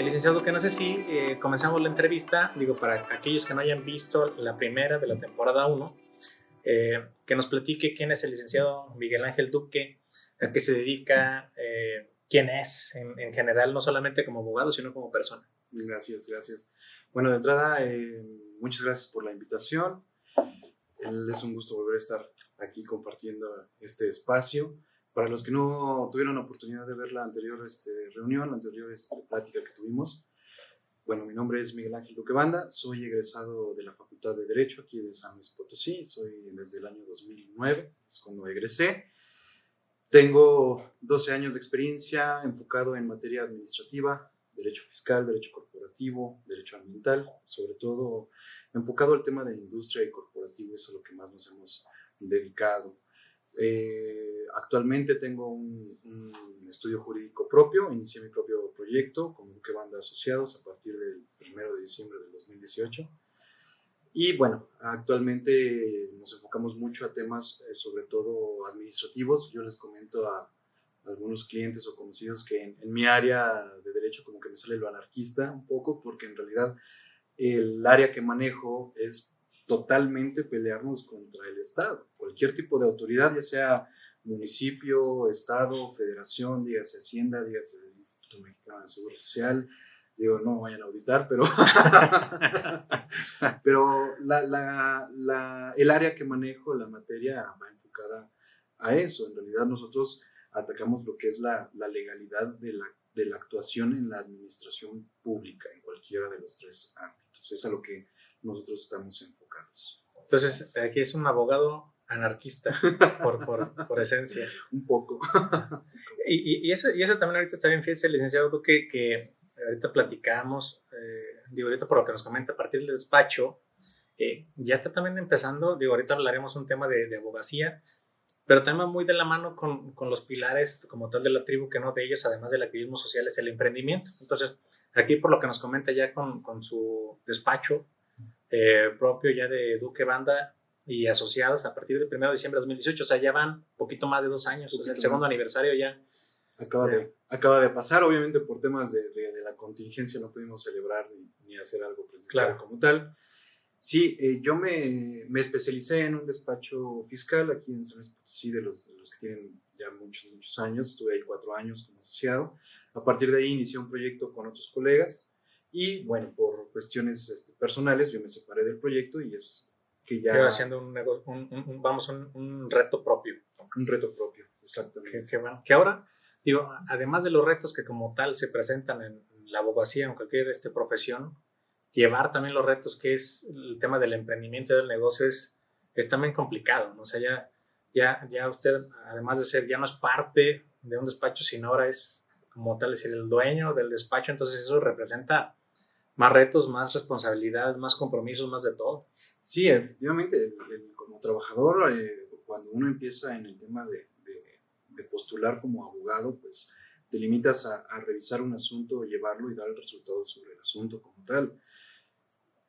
Eh, licenciado que no sé si eh, comenzamos la entrevista, digo, para aquellos que no hayan visto la primera de la temporada 1, eh, que nos platique quién es el licenciado Miguel Ángel Duque, a qué se dedica, quién es en, general, no solamente como abogado, sino como persona. Gracias, gracias. Bueno, de entrada, muchas gracias por la invitación. Es un gusto volver a estar aquí compartiendo este espacio. Para los que no tuvieron la oportunidad de ver la anterior este, reunión, la anterior este, plática que tuvimos, bueno, mi nombre es Miguel Ángel Duquebanda, soy egresado de la Facultad de Derecho aquí de San Luis Potosí, soy desde el año 2009, es cuando egresé. Tengo 12 años de experiencia enfocado en materia administrativa, derecho fiscal, derecho corporativo, derecho ambiental, sobre todo enfocado al tema de industria y corporativo, eso es lo que más nos hemos dedicado. Eh, actualmente tengo un, estudio jurídico propio, inicié mi propio proyecto con Duque Banda Asociados a partir del 1 de diciembre del 2018. Y bueno, actualmente nos enfocamos mucho a temas eh, sobre todo administrativos. Yo les comento a, algunos clientes o conocidos que en, en, mi área de derecho como que me sale lo anarquista un poco, porque en realidad el área que manejo es totalmente pelearnos contra el Estado. Cualquier tipo de autoridad, ya sea municipio, Estado, federación, dígase Hacienda, dígase el Instituto Mexicano de Seguro Social, digo, no vayan a auditar, pero, pero el área que manejo, la materia, va enfocada a eso. En realidad nosotros atacamos lo que es la, legalidad de la, de la actuación en la administración pública, en cualquiera de los tres ámbitos. Es a lo que nosotros estamos enfocados. Entonces, aquí es un abogado anarquista por, por, por esencia. un poco. y, y, eso, y eso también ahorita está bien, fíjese, licenciado Duque, que ahorita platicamos, eh, digo, ahorita por lo que nos comenta a partir del despacho, eh, ya está también empezando, digo, ahorita hablaremos un tema de, de abogacía, pero también muy de la mano con, con, los pilares como tal de la tribu, que no de ellos, además del activismo social, es el emprendimiento. Entonces, aquí por lo que nos comenta ya con, con su despacho, eh, propio ya de Duque Banda y asociados a partir del 1 de diciembre de 2018, o sea, ya van poquito más de dos años, o sea, el segundo aniversario ya. Acaba de, acaba de pasar, obviamente por temas de, de, la contingencia no pudimos celebrar ni, ni hacer algo presencial como tal. Sí, eh, yo me, me, especialicé en un despacho fiscal aquí en San Luis Potosí, de los, de los que tienen ya muchos, muchos años. Estuve ahí cuatro años como asociado. A partir de ahí inicié un proyecto con otros colegas y bueno, por cuestiones este, personales yo me separé del proyecto y es que ya... haciendo un, un, vamos, un, reto propio. Un reto propio, exactamente. Que, que, ahora, digo, además de los retos que como tal se presentan en la abogacía, en cualquier este, profesión, llevar también los retos que es el tema del emprendimiento y del negocio es, es también complicado, ¿no? O sea, ya, ya, ya usted, además de ser, ya no es parte de un despacho, sino ahora es como tal, decir, el dueño del despacho, entonces eso representa más retos, más responsabilidades, más compromisos, más de todo. Sí, efectivamente, como trabajador, eh, cuando uno empieza en el tema de, postular como abogado, pues te limitas a, revisar un asunto, llevarlo y dar el resultado sobre el asunto como tal.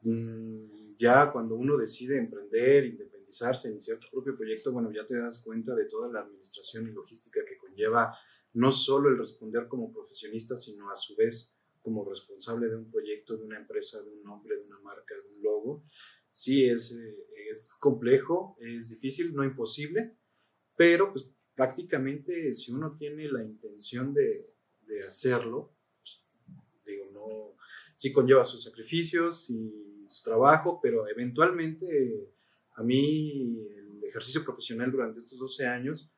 Mm, ya cuando uno decide emprender, independizarse, iniciar tu propio proyecto, bueno, ya te das cuenta de toda la administración y logística que conlleva no solo el responder como profesionista, sino a su vez como responsable de un proyecto, de una empresa, de un nombre, de una marca, de un logo. Sí, es, eh, es complejo, es difícil, no imposible, pero pues, prácticamente si uno tiene la intención de, de hacerlo, pues, digo, no, sí conlleva sus sacrificios y su trabajo, pero eventualmente a mí el ejercicio profesional durante estos 12 años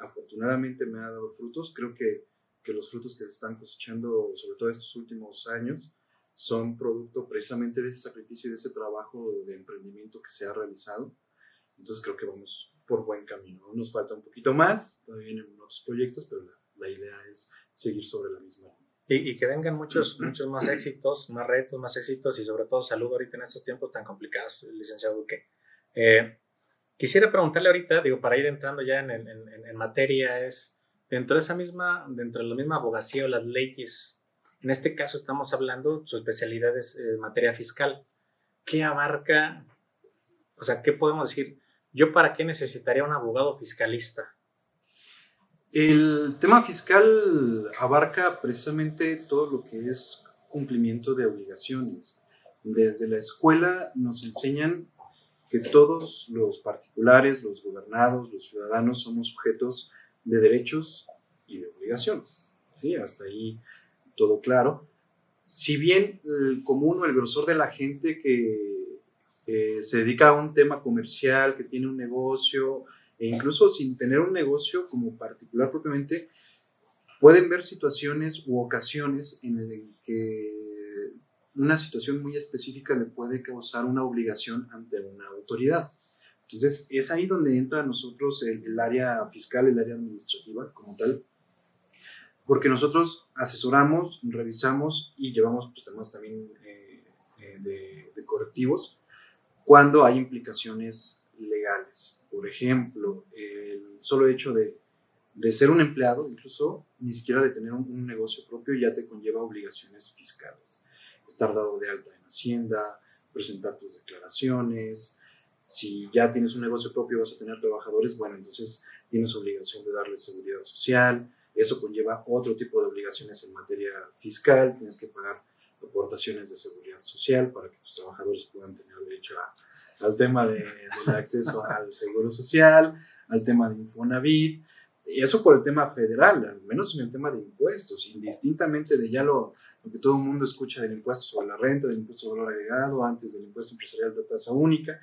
afortunadamente me ha dado frutos. Creo que que los frutos que se están cosechando, sobre todo estos últimos años, son producto precisamente de ese sacrificio y de ese trabajo de emprendimiento que se ha realizado. Entonces creo que vamos por buen camino. Nos falta un poquito más, todavía en otros proyectos, pero la, idea es seguir sobre la misma línea. Y, que vengan muchos, muchos más éxitos, más retos, más éxitos y sobre todo salud ahorita en estos tiempos tan complicados, licenciado Duque. Eh, quisiera preguntarle ahorita, digo, para ir entrando ya en, en, en materia, es dentro de esa misma, dentro de la misma abogacía o las leyes, en este caso estamos hablando, su especialidad es eh, materia fiscal. ¿Qué abarca? O sea, ¿qué podemos decir? ¿Yo para qué necesitaría un abogado fiscalista? El tema fiscal abarca precisamente todo lo que es cumplimiento de obligaciones. Desde la escuela nos enseñan que todos los particulares, los gobernados, los ciudadanos somos sujetos de derechos y de obligaciones. ¿sí? Hasta ahí todo claro. Si bien el común o el grosor de la gente que se dedica a un tema comercial, que tiene un negocio, e incluso sin tener un negocio como particular propiamente, pueden ver situaciones u ocasiones en las que una situación muy específica le puede causar una obligación ante una autoridad. Entonces, es ahí donde entra nosotros el, área fiscal, el área administrativa como tal, porque nosotros asesoramos, revisamos y llevamos pues, temas también eh, eh, de, correctivos cuando hay implicaciones legales. Por ejemplo, el solo hecho de, de ser un empleado, incluso ni siquiera de tener un, negocio propio, ya te conlleva obligaciones fiscales. Estar dado de alta en Hacienda, presentar tus declaraciones. Si ya tienes un negocio propio vas a tener trabajadores, bueno, entonces tienes obligación de darles seguridad social, eso conlleva otro tipo de obligaciones en materia fiscal, tienes que pagar aportaciones de seguridad social para que tus trabajadores puedan tener derecho al tema de, del acceso al seguro social, al tema de Infonavit, eso por el tema federal, al menos en el tema de impuestos, indistintamente de ya lo, lo que todo el mundo escucha del impuesto sobre la renta, del impuesto sobre valor agregado, antes del impuesto empresarial de tasa única,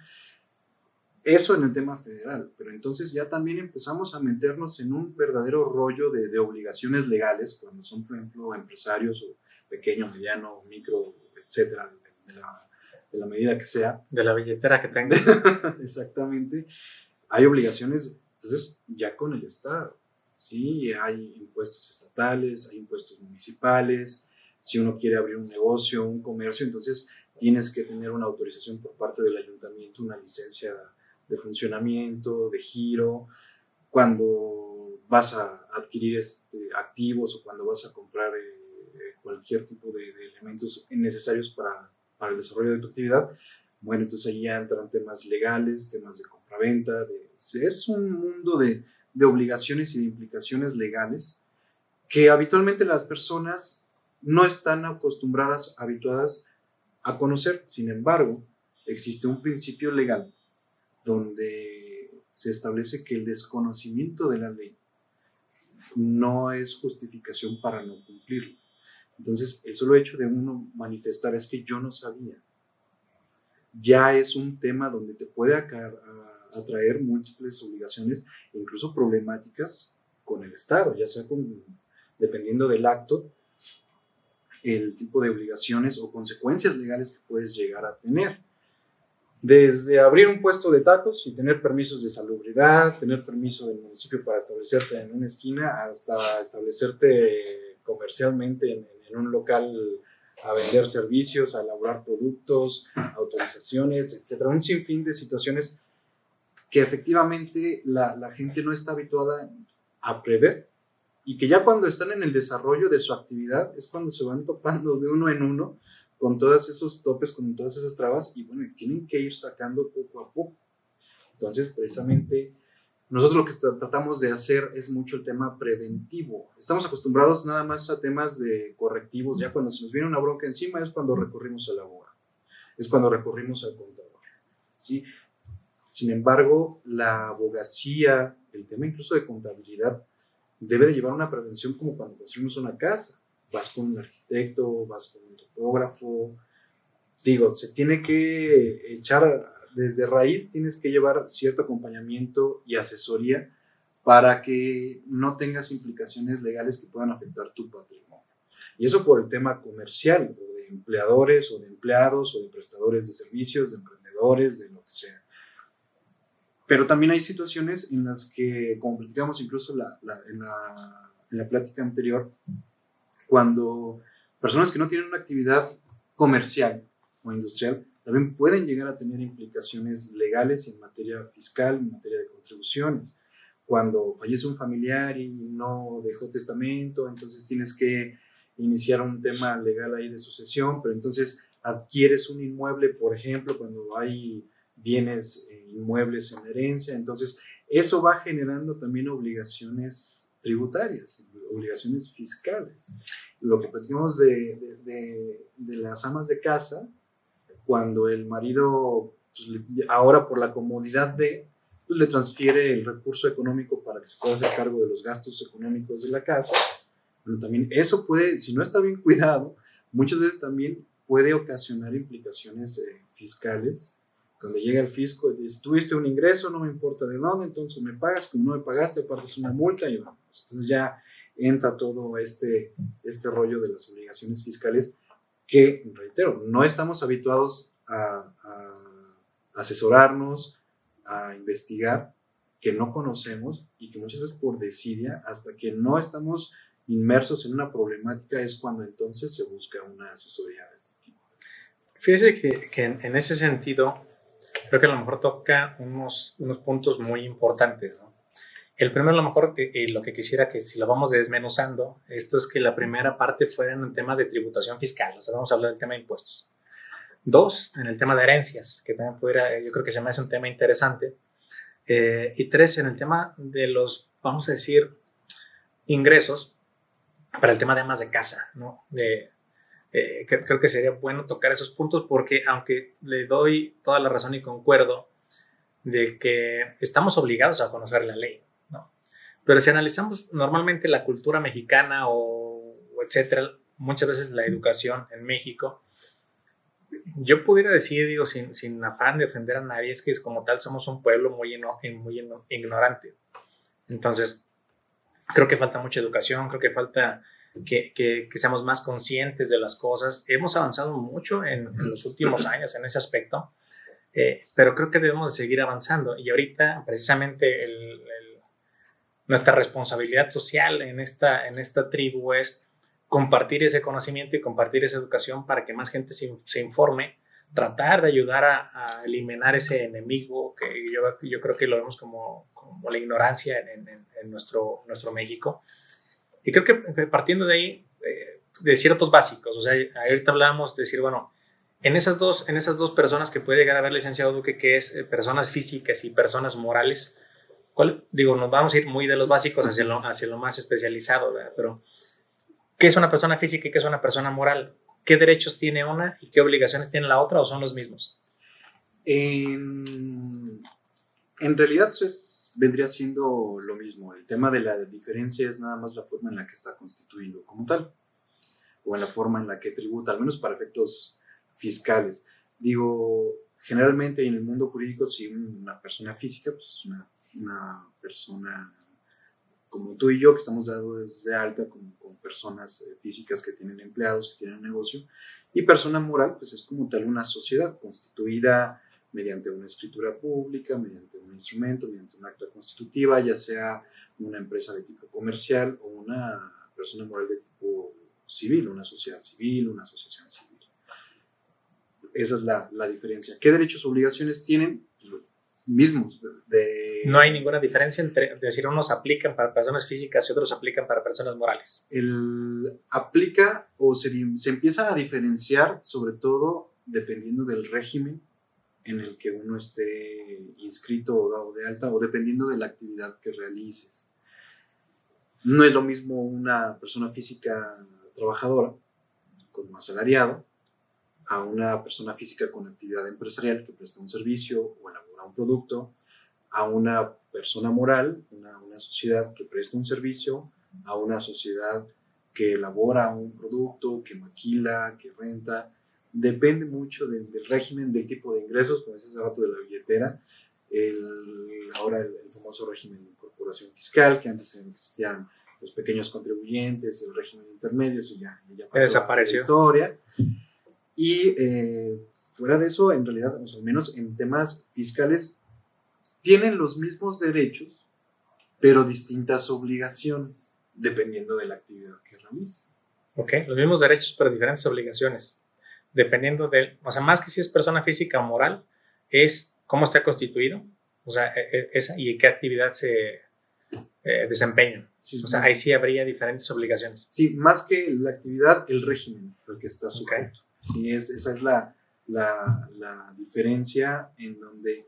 eso en el tema federal, pero entonces ya también empezamos a meternos en un verdadero rollo de, de obligaciones legales, cuando son, por ejemplo, empresarios o pequeño, mediano, micro, etcétera, de, de, la, de la medida que sea. De la billetera que tenga. Exactamente. Hay obligaciones, entonces, ya con el Estado. Sí, hay impuestos estatales, hay impuestos municipales. Si uno quiere abrir un negocio, un comercio, entonces tienes que tener una autorización por parte del ayuntamiento, una licencia de funcionamiento, de giro, cuando vas a adquirir este, activos o cuando vas a comprar eh, cualquier tipo de, de, elementos necesarios para, para, el desarrollo de tu actividad, bueno, entonces ahí ya entran temas legales, temas de compraventa, de, es un mundo de, de obligaciones y de implicaciones legales que habitualmente las personas no están acostumbradas, habituadas a conocer. Sin embargo, existe un principio legal donde se establece que el desconocimiento de la ley no es justificación para no cumplirlo. Entonces, el solo hecho de uno manifestar es que yo no sabía, ya es un tema donde te puede atraer múltiples obligaciones incluso problemáticas con el Estado, ya sea con, dependiendo del acto, el tipo de obligaciones o consecuencias legales que puedes llegar a tener desde abrir un puesto de tacos y tener permisos de salubridad, tener permiso del municipio para establecerte en una esquina, hasta establecerte comercialmente en, en un local a vender servicios, a elaborar productos, autorizaciones, etcétera. Un sinfín de situaciones que efectivamente la, la gente no está habituada a prever y que ya cuando están en el desarrollo de su actividad es cuando se van topando de uno en uno con todos esos topes, con todas esas trabas, y bueno, tienen que ir sacando poco a poco. Entonces, precisamente, nosotros lo que tratamos de hacer es mucho el tema preventivo. Estamos acostumbrados nada más a temas de correctivos, ya cuando se nos viene una bronca encima es cuando recurrimos al abogado, es cuando recurrimos al contador. ¿sí? Sin embargo, la abogacía, el tema incluso de contabilidad, debe de llevar una prevención como cuando construimos una casa. Vas con un arquitecto, vas con un topógrafo. Digo, se tiene que echar desde raíz, tienes que llevar cierto acompañamiento y asesoría para que no tengas implicaciones legales que puedan afectar tu patrimonio. Y eso por el tema comercial, o de empleadores, o de empleados, o de prestadores de servicios, de emprendedores, de lo que sea. Pero también hay situaciones en las que, como platicamos incluso en, la, en la plática anterior, cuando personas que no tienen una actividad comercial o industrial también pueden llegar a tener implicaciones legales en materia fiscal, en materia de contribuciones. Cuando fallece un familiar y no dejó testamento, entonces tienes que iniciar un tema legal ahí de sucesión, pero entonces adquieres un inmueble, por ejemplo, cuando hay bienes eh, inmuebles en herencia, entonces eso va generando también obligaciones tributarias, obligaciones fiscales. Lo que platicamos de, de, las amas de casa, cuando el marido, pues, ahora por la comodidad de, pues, le transfiere el recurso económico para que se pueda hacer cargo de los gastos económicos de la casa. Pero también eso puede, si no está bien cuidado, muchas veces también puede ocasionar implicaciones eh, fiscales. Cuando llega el fisco y dice, tuviste un ingreso, no me importa de dónde, entonces me pagas, como no me pagaste, apartes una multa y Entonces ya entra todo este, este rollo de las obligaciones fiscales que, reitero, no estamos habituados a, a asesorarnos, a investigar, que no conocemos y que muchas veces por desidia, hasta que no estamos inmersos en una problemática, es cuando entonces se busca una asesoría de este tipo. Fíjese que, que en, ese sentido, creo que a lo mejor toca unos, unos puntos muy importantes. ¿no? El primero, lo mejor, y lo que quisiera que si lo vamos desmenuzando, esto es que la primera parte fuera en un tema de tributación fiscal, o sea, vamos a hablar del tema de impuestos. Dos, en el tema de herencias, que también pudiera, yo creo que se me hace un tema interesante. Eh, y tres, en el tema de los, vamos a decir, ingresos para el tema de amas de casa, ¿no? Eh, creo que sería bueno tocar esos puntos porque aunque le doy toda la razón y concuerdo de que estamos obligados a conocer la ley. Pero si analizamos normalmente la cultura mexicana o, etcétera, muchas veces la educación en México, yo pudiera decir, digo, sin, sin afán de ofender a nadie, es que como tal somos un pueblo muy, muy ignorante. Entonces, creo que falta mucha educación, creo que falta que, que, seamos más conscientes de las cosas. Hemos avanzado mucho en, los últimos años en ese aspecto, eh, pero creo que debemos de seguir avanzando. Y ahorita, precisamente, nuestra responsabilidad social en esta, en esta tribu es compartir ese conocimiento y compartir esa educación para que más gente se, se informe, tratar de ayudar a, eliminar ese enemigo que yo, yo, creo que lo vemos como, como la ignorancia en, en, nuestro, nuestro México. Y creo que partiendo de ahí, eh, de ciertos básicos, o sea, ahorita hablábamos de decir, bueno, en esas dos, en esas dos personas que puede llegar a ver licenciado Duque, que es eh, personas físicas y personas morales, ¿cuál, digo, nos vamos a ir muy de los básicos hacia lo, hacia lo más especializado, ¿verdad? Pero ¿Qué es una persona física y qué es una persona moral? ¿Qué derechos tiene una y qué obligaciones tiene la otra o son los mismos? En, realidad eso vendría siendo lo mismo. El tema de la diferencia es nada más la forma en la que está constituido como tal o en la forma en la que tributa, al menos para efectos fiscales. Digo, generalmente en el mundo jurídico, si una persona física pues es una, una persona como tú y yo, que estamos dados de alta con, personas eh, físicas que tienen empleados, que tienen negocio, y persona moral, pues es como tal una sociedad constituida mediante una escritura pública, mediante un instrumento, mediante una acta constitutiva, ya sea una empresa de tipo comercial o una persona moral de tipo civil, una sociedad civil, una asociación civil. Esa es la, la diferencia. ¿Qué derechos o obligaciones tienen? Mismos. De, no hay ninguna diferencia entre, decir, unos aplican para personas físicas y otros aplican para personas morales. El aplica o se, se empieza a diferenciar sobre todo dependiendo del régimen en el que uno esté inscrito o dado de alta o dependiendo de la actividad que realices. No es lo mismo una persona física trabajadora como asalariado a una persona física con actividad empresarial que presta un servicio o un producto, a una persona moral, una, una sociedad que presta un servicio, a una sociedad que elabora un producto, que maquila, que renta. Depende mucho del régimen, del tipo de ingresos, como decía hace rato de la billetera, el, ahora el, famoso régimen de incorporación fiscal, que antes existían los pequeños contribuyentes, el régimen intermedio, eso ya, ya pasó desapareció. la historia. Y eh, Fuera de eso, en realidad, al menos en temas fiscales, tienen los mismos derechos, pero distintas obligaciones, dependiendo de la actividad que realices. Ok, los mismos derechos, pero diferentes obligaciones, dependiendo de, o sea, más que si es persona física o moral, es cómo está constituido, o sea, e, e, esa, y qué actividad se eh, desempeñan. o sea, ahí sí habría diferentes obligaciones. Sí, más que la actividad, el régimen al que está sujeto. Sí, es, esa es la, la, la diferencia en donde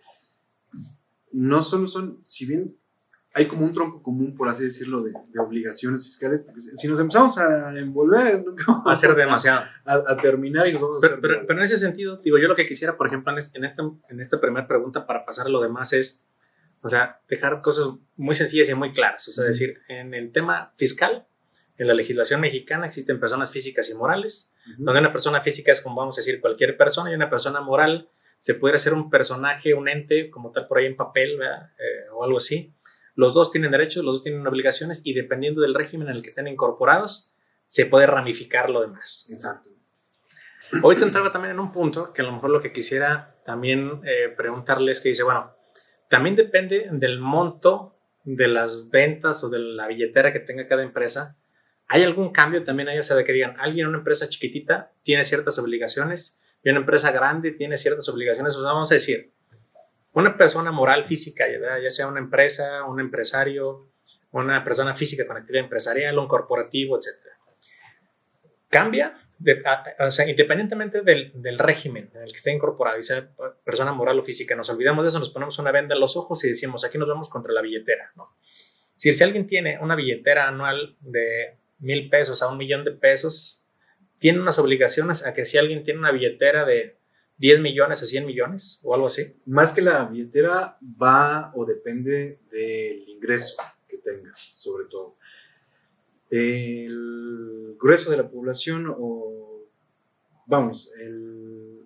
no solo son, si bien hay como un tronco común, por así decirlo, de, de obligaciones fiscales, porque si nos empezamos a envolver, vamos Va a ser demasiado. a, a terminar y nos vamos a Pero, hacer pero- pero en ese sentido, digo, yo lo que quisiera, por ejemplo, en, es- en esta, en esta primera pregunta, para pasar a lo demás, es, o sea, dejar cosas muy sencillas y muy claras. O sea, decir, en el tema fiscal, en la legislación mexicana existen personas físicas y morales, Ujú. donde una persona física es como vamos a decir cualquier persona y una persona moral se pudiera ser un personaje, un ente como tal por ahí en papel. Eh, o algo así. Los dos tienen derechos, los dos tienen obligaciones y dependiendo del régimen en el que estén incorporados, se puede ramificar lo demás. Exacto. Ahorita entraba también en un punto que a lo mejor lo que quisiera también eh, preguntarles que dice, bueno, también depende del monto de las ventas o de la billetera que tenga cada empresa. ¿Hay algún cambio también ahí? O sea, de que digan, alguien en una empresa chiquitita tiene ciertas obligaciones y una empresa grande tiene ciertas obligaciones. O sea, vamos a decir, una persona moral física, ya ya sea una empresa, un empresario, una persona física con actividad empresarial, un corporativo, etcétera cambia, de- a- o sea, independientemente del, del régimen en el que esté incorporado, y sea persona moral o física, nos olvidamos de eso, nos ponemos una venda en los ojos y decimos, aquí nos vamos contra la billetera, ¿no? Si, si alguien tiene una billetera anual de mil pesos a un millón de pesos, tiene unas obligaciones a que si alguien tiene una billetera de 10 millones a 100 millones o algo así. Más que la billetera va o depende del ingreso que tengas, sobre todo. El grueso de la población o, vamos, el,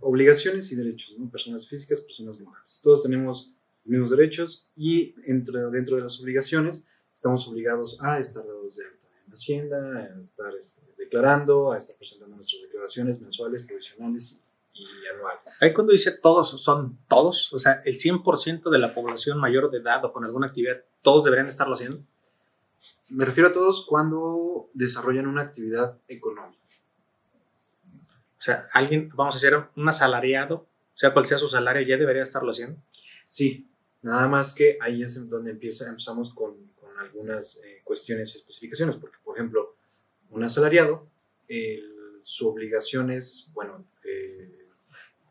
obligaciones y derechos, ¿no? personas físicas, personas morales. Todos tenemos los mismos derechos y entre, dentro de las obligaciones estamos obligados a estar dados de alta Hacienda, a estar este, declarando, a estar presentando nuestras declaraciones mensuales, provisionales y, y anuales. Ahí cuando dice todos, son todos, o sea, el 100% de la población mayor de edad o con alguna actividad, todos deberían estarlo haciendo. Me refiero a todos cuando desarrollan una actividad económica. O sea, alguien, vamos a decir, un asalariado, sea cual sea su salario, ya debería estarlo haciendo. Sí, nada más que ahí es donde empieza, empezamos con, con algunas eh, cuestiones y especificaciones, porque por ejemplo, un asalariado, el- su obligación es, bueno, eh,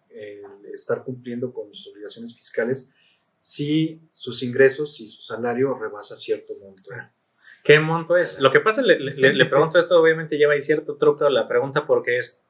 el estar cumpliendo con sus obligaciones fiscales si sus ingresos y su salario rebasa cierto monto. ¿Qué monto es? Lo que pasa, le, le- le pregunto esto, obviamente lleva ahí cierto truco la pregunta porque es,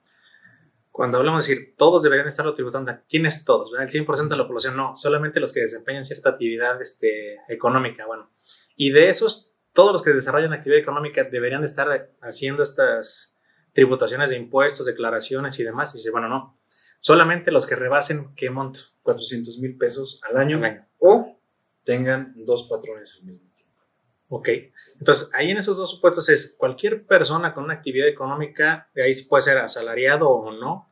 cuando hablamos de decir todos deberían estarlo tributando, ¿quiénes todos? ¿verdad? El 100% de la población, no, solamente los que desempeñan cierta actividad este, económica, bueno. Y de esos, todos los que desarrollan actividad económica deberían de estar haciendo estas tributaciones de impuestos, declaraciones y demás. Y dice, bueno, no, solamente los que rebasen qué monto 400 mil pesos al año, al año. o tengan dos patrones al mismo tiempo. Ok, entonces ahí en esos dos supuestos es cualquier persona con una actividad económica, de ahí puede ser asalariado o no,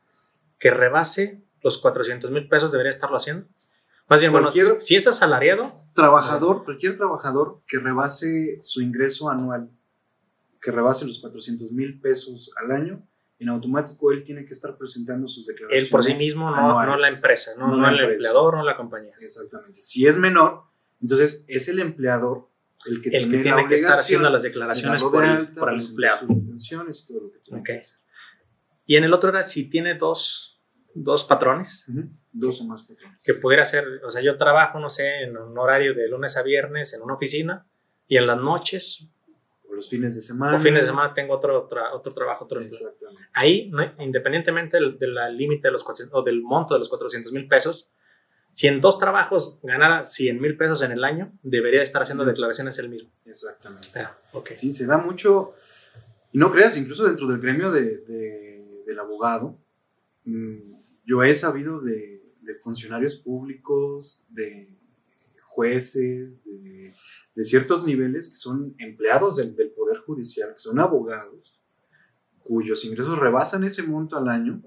que rebase los 400 mil pesos debería estarlo haciendo. Más bien, bueno, si es asalariado, Trabajador, cualquier trabajador que rebase su ingreso anual, que rebase los 400 mil pesos al año, en automático él tiene que estar presentando sus declaraciones. él por sí mismo, no, no la empresa, no, No el empresa. empleador, no la compañía. Exactamente. Si es menor, entonces es el empleador el que El que tiene, la que estar haciendo las de declaraciones por el, alta, por el empleado. sus intenciones y todo lo que tiene Ok. que hacer. Y en el otro era si tiene dos, dos patrones. Dos o más que pudiera ser, o sea, yo trabajo, no sé, en un horario de lunes a viernes en una oficina y en las noches O los fines de semana. o fines de semana tengo otro, tra- otro trabajo, otro empleo. Exactamente. Ahí, no- independientemente del, del límite de los 400 o del monto de los 400 mil pesos, si en dos trabajos ganara 100 mil pesos en el año, debería estar haciendo declaraciones él mismo. Exactamente. Ah, ok. Sí, se da mucho, y no creas, incluso dentro del gremio de, de- del abogado, mm, yo he sabido de, de funcionarios públicos, de jueces, de, de ciertos niveles que son empleados del, del Poder Judicial, que son abogados, cuyos ingresos rebasan ese monto al año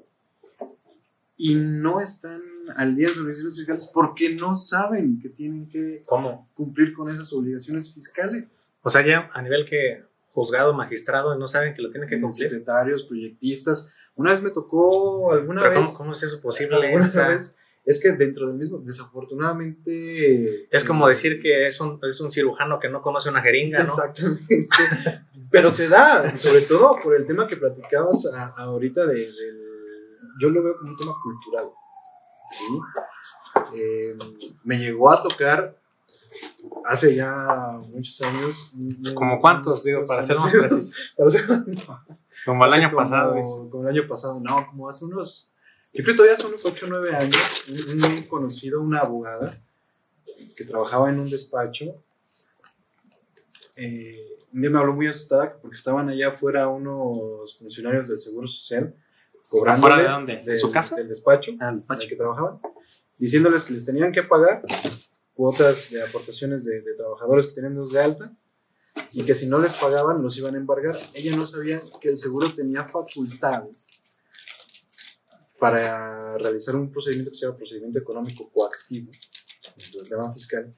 y no están al día de sus obligaciones fiscales porque no saben que tienen que ¿Cómo? cumplir con esas obligaciones fiscales. O sea, ya a nivel que juzgado, magistrado, no saben que lo tienen que cumplir. secretarios, proyectistas. Una vez me tocó alguna Pero vez. ¿cómo, cómo es eso posible? alguna vez, es que dentro del mismo, desafortunadamente. es como decir que es un, es un cirujano que no conoce una jeringa, ¿no? Exactamente. Pero se da, sobre todo por el tema que platicabas a- ahorita de, del. Yo lo veo como un tema cultural. ¿sí? Eh, me llegó a tocar hace ya muchos años. ¿Como cuántos, digo, para ser más precisos? como el año pasado. Como el año pasado, no, como hace unos, yo creo que todavía hace unos 8 o 9 años, un, conocido, una abogada, que trabajaba en un despacho, eh, un día me habló muy asustada porque estaban allá afuera unos funcionarios del Seguro Social cobrando de dónde? ¿De su casa? Del despacho, ah, en el que trabajaban, diciéndoles que les tenían que pagar cuotas de aportaciones de, trabajadores que tenían dos de alta y que si no les pagaban los iban a embargar. Ella no sabía que el seguro tenía facultades para realizar un procedimiento que se llama procedimiento económico coactivo, el tema fiscal,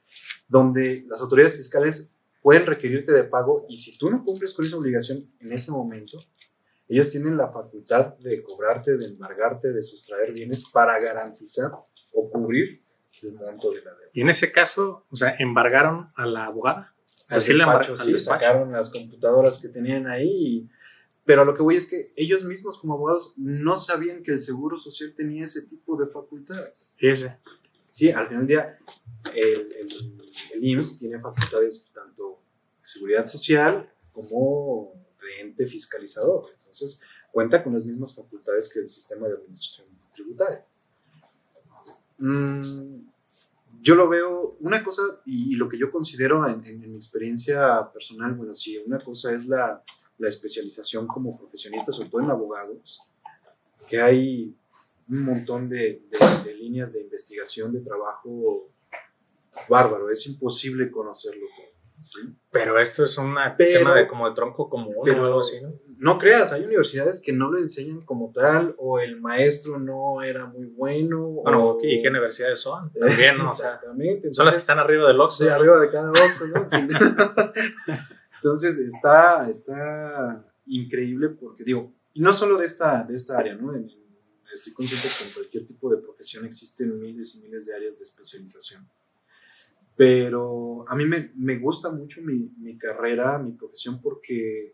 donde las autoridades fiscales pueden requerirte de pago y si tú no cumples con esa obligación en ese momento, ellos tienen la facultad de cobrarte, de embargarte, de sustraer bienes para garantizar o cubrir el monto de la deuda. Y en ese caso, o sea, embargaron a la abogada. Así le sí, sacaron las computadoras que tenían ahí. Pero lo que voy es que ellos mismos como abogados no sabían que el Seguro Social tenía ese tipo de facultades. Ese. Sí, al final del día, el, el, el IMSS tiene facultades tanto de seguridad social como de ente fiscalizador. Entonces, cuenta con las mismas facultades que el sistema de administración tributaria. Mm, yo lo veo, una cosa, y, lo que yo considero en, mi experiencia personal, bueno, sí, una cosa es la, la especialización como profesionista, sobre todo en abogados, que hay un montón de, de, líneas de investigación, de trabajo bárbaro, es imposible conocerlo todo. Pero esto es un tema de como de tronco común o algo así, ¿no? no creas, hay universidades que no lo enseñan como tal, o el maestro no era muy bueno. Bueno, ¿y qué universidades son? También, ¿no? Exactamente. son las que están arriba del Oxxo. Sí, arriba de cada Oxxo, ¿no? Entonces, está, está increíble porque, digo, y no solo de esta, de esta área, ¿no? estoy consciente que en cualquier tipo de profesión existen miles y miles de áreas de especialización. Pero a mí me, me gusta mucho mi, mi carrera, mi profesión, porque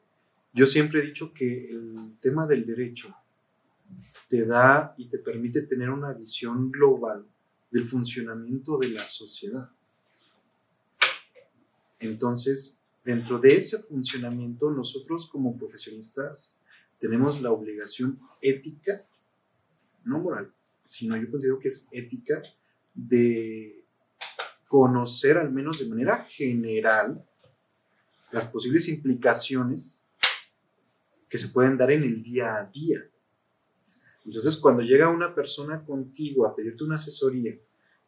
yo siempre he dicho que el tema del derecho te da y te permite tener una visión global del funcionamiento de la sociedad. Entonces, dentro de ese funcionamiento, nosotros como profesionistas tenemos la obligación ética, no moral, sino yo considero que es ética de conocer al menos de manera general las posibles implicaciones que se pueden dar en el día a día. Entonces, cuando llega una persona contigo a pedirte una asesoría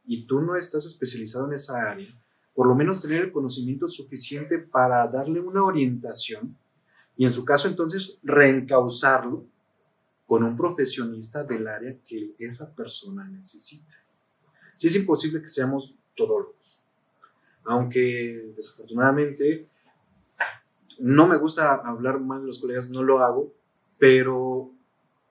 y tú no estás especializado en esa área, por lo menos tener el conocimiento suficiente para darle una orientación y en su caso entonces reencauzarlo con un profesionista del área que esa persona necesita. Si es imposible que seamos todólogos, aunque desafortunadamente no me gusta hablar mal de los colegas, no lo hago, pero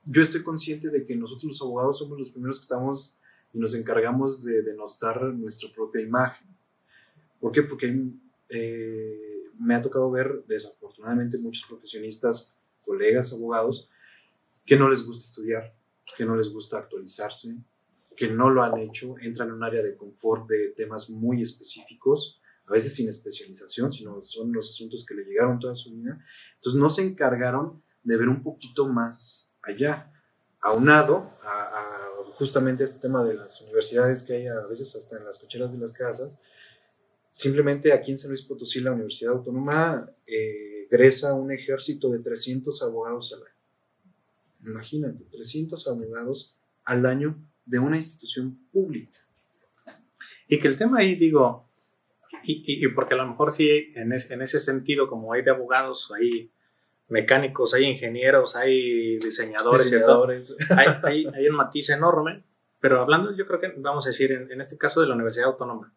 yo estoy consciente de que nosotros los abogados somos los primeros que estamos y nos encargamos de denostar nuestra propia imagen. ¿Por qué? Porque eh, me ha tocado ver desafortunadamente muchos profesionistas, colegas, abogados, que no les gusta estudiar, que no les gusta actualizarse, que no lo han hecho, entran en un área de confort de temas muy específicos a veces sin especialización, sino son los asuntos que le llegaron toda su vida. Entonces no se encargaron de ver un poquito más allá, aunado a, a justamente este tema de las universidades que hay a veces hasta en las cocheras de las casas. Simplemente aquí en San Luis Potosí, la Universidad Autónoma eh, egresa un ejército de 300 abogados al año. Imagínate, 300 abogados al año de una institución pública. Y que el tema ahí, digo, y, porque a lo mejor sí, en, en, ese sentido, como hay de abogados, hay mecánicos, hay ingenieros, hay diseñadores, hay, hay, un matiz enorme, pero hablando, yo creo que vamos a decir, en, este caso de la Universidad Autónoma,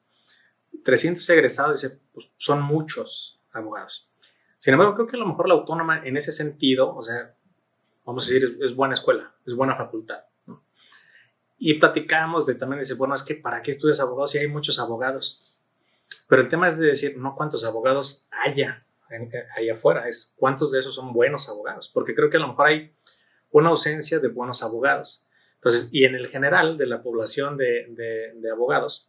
300 egresados, pues, son muchos abogados. Sin embargo, creo que a lo mejor la autónoma en ese sentido, o sea, vamos a decir, es, buena escuela, es buena facultad. Y platicamos de también, dice, bueno, es que ¿para qué estudias abogado si hay muchos abogados? Pero el tema es de decir, no cuántos abogados haya ahí afuera, es cuántos de esos son buenos abogados, porque creo que a lo mejor hay una ausencia de buenos abogados. Entonces, y en el general de la población de, abogados,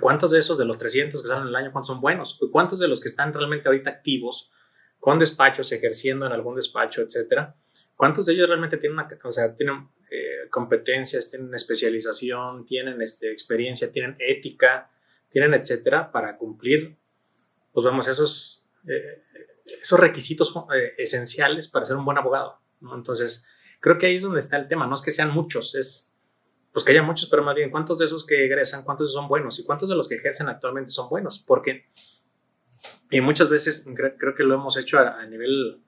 ¿Cuántos de esos de los 300 que salen al año, cuántos son buenos? ¿Cuántos de los que están realmente ahorita activos con despachos, ejerciendo en algún despacho, etcétera? ¿Cuántos de ellos realmente tienen, una, o sea, tienen eh, competencias, tienen especialización, tienen este, experiencia, tienen ética, tienen etcétera para cumplir, pues vamos, esos, eh, esos requisitos eh, esenciales para ser un buen abogado? Entonces, creo que ahí es donde está el tema. No es que sean muchos, es pues que haya muchos, pero más bien cuántos de esos que egresan, cuántos son buenos y cuántos de los que ejercen actualmente son buenos. Porque, y muchas veces creo, que lo hemos hecho a, nivel,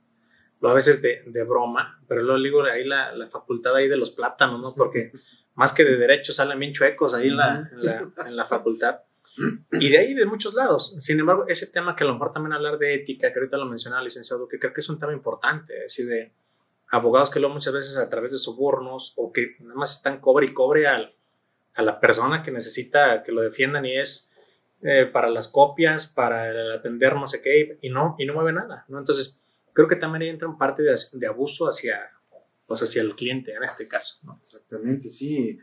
lo a veces de, broma, pero lo digo ahí la, la, facultad ahí de los plátanos, ¿no? Porque más que de derecho salen bien chuecos ahí en la, en la, facultad. Y de ahí de muchos lados. Sin embargo, ese tema que a lo mejor también hablar de ética, que ahorita lo mencionaba el licenciado, que creo que es un tema importante, es decir, de abogados que lo muchas veces a través de sobornos o que nada más están cobre y cobre al, a la persona que necesita que lo defiendan y es eh, para las copias, para atender no sé qué, y no, y no mueve nada, ¿no? Entonces, creo que también entra un parte de, abuso hacia, pues hacia el cliente en este caso. Exactamente, sí.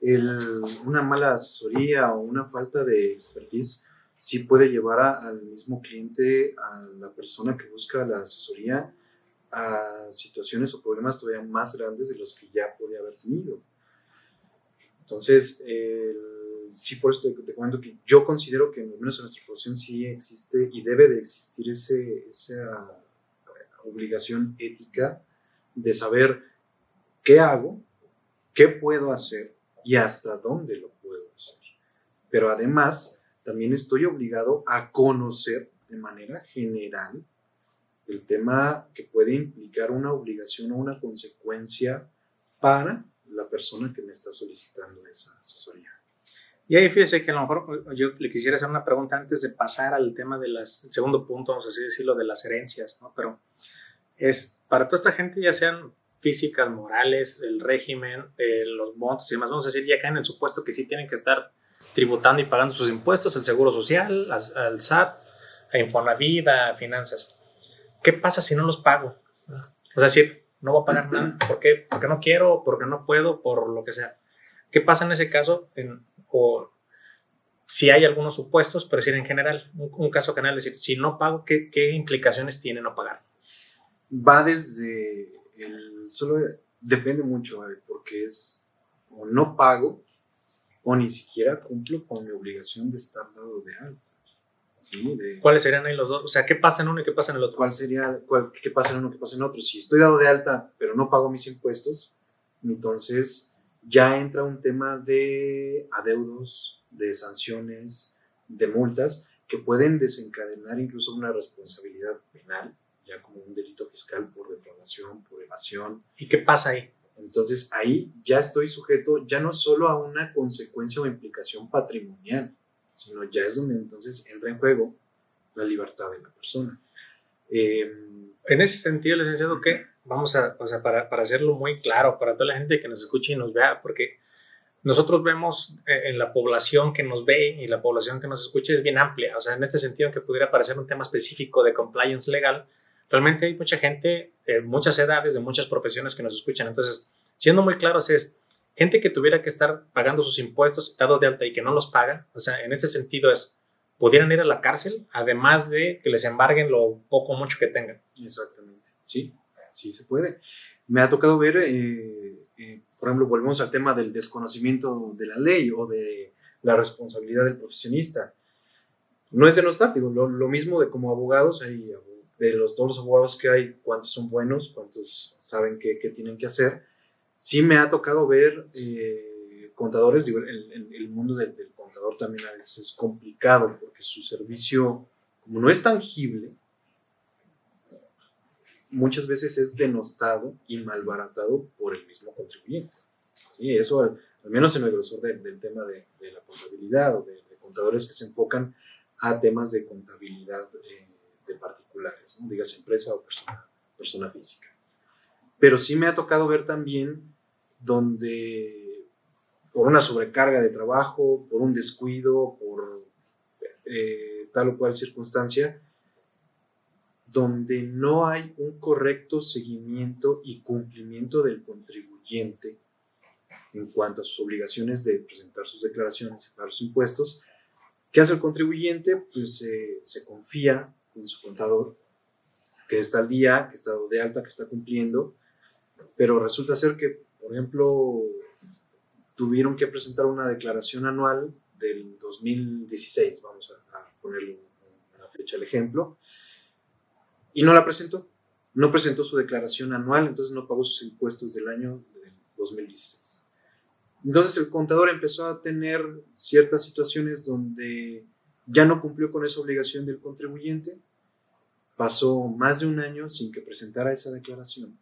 El, una mala asesoría o una falta de expertise sí puede llevar al mismo cliente, a la persona que busca la asesoría, a situaciones o problemas todavía más grandes de los que ya podía haber tenido. Entonces, sí, por eso te, comento que yo considero que, al menos en nuestra profesión, sí existe y debe de existir ese, esa obligación ética de saber qué hago, qué puedo hacer y hasta dónde lo puedo hacer. Pero además, también estoy obligado a conocer de manera general el tema que puede implicar una obligación o una consecuencia para la persona que me está solicitando esa asesoría. Y ahí fíjese que a lo mejor yo le quisiera hacer una pregunta antes de pasar al tema del segundo punto, vamos a decirlo, de las herencias, ¿no? Pero es para toda esta gente, ya sean físicas, morales, el régimen, los montos y demás, vamos a decir, ya caen en el supuesto que sí tienen que estar tributando y pagando sus impuestos, el seguro social, al SAT, a Infonavit, a finanzas. ¿Qué pasa si no los pago? O sea, si no voy a pagar nada, ¿por qué? Porque no quiero, porque no puedo, por lo que sea. ¿Qué pasa en ese caso? o si hay algunos supuestos, pero decir en general, un, caso general, es decir, si no pago, ¿qué, ¿qué, implicaciones tiene no pagar? Va desde el, solo depende mucho, porque es o no pago o ni siquiera cumplo con mi obligación de estar dado de ¿Cuáles serían ahí los dos? O sea, ¿qué pasa en uno y qué pasa en el otro? ¿Cuál sería, qué pasa en uno, y qué pasa en otro? Si estoy dado de alta, pero no pago mis impuestos, entonces ya entra un tema de adeudos, de sanciones, de multas, que pueden desencadenar incluso una responsabilidad penal, ya como un delito fiscal por defraudación, por evasión. ¿Y qué pasa ahí? Entonces ahí ya estoy sujeto ya no solo a una consecuencia o implicación patrimonial, sino ya es donde entonces entra en juego la libertad de la persona. Em, en ese sentido, licenciado, que vamos a, o sea, para, para, hacerlo muy claro para toda la gente que nos escuche y nos vea, porque nosotros vemos eh, en la población que nos ve y la población que nos escucha es bien amplia, o sea, en este sentido que pudiera parecer un tema específico de compliance legal, realmente hay mucha gente, de muchas edades, de muchas profesiones que nos escuchan, entonces, siendo muy claros es, gente que tuviera que estar pagando sus impuestos dado de alta y que no los paga, o sea, en ese sentido es, pudieran ir a la cárcel, además de que les embarguen lo poco o mucho que tengan. Exactamente, sí, sí se puede. Me ha tocado ver, eh, eh, por ejemplo, volvemos al tema del desconocimiento de la ley o de la responsabilidad del profesionista. No es denostar, digo, lo, lo mismo de como abogados, hay, de los, todos los abogados que hay, cuántos son buenos, cuántos saben qué, qué tienen que hacer, sí me ha tocado ver eh, contadores, digo, el, el mundo del, contador también a veces es complicado porque su servicio, como no es tangible, muchas veces es denostado y malbaratado por el mismo contribuyente. ¿Sí? Eso, al, menos en el grosor del tema de, la contabilidad o de, contadores que se enfocan a temas de contabilidad eh, de particulares, ¿no? digas empresa o persona, persona física. Pero sí me ha tocado ver también donde por una sobrecarga de trabajo, por un descuido, por eh, tal o cual circunstancia, donde no hay un correcto seguimiento y cumplimiento del contribuyente en cuanto a sus obligaciones de presentar sus declaraciones y pagar sus impuestos, ¿Qué hace el contribuyente? Pues se confía en su contador, que está al día, que está de alta, que está cumpliendo, pero resulta ser que, por ejemplo, tuvieron que presentar una declaración anual del 2016, vamos a, a ponerle una fecha el ejemplo, y no la presentó. No presentó su declaración anual, entonces no pagó sus impuestos del año 2016. Entonces el contador empezó a tener ciertas situaciones donde ya no cumplió con esa obligación del contribuyente, pasó más de un año sin que presentara esa declaración.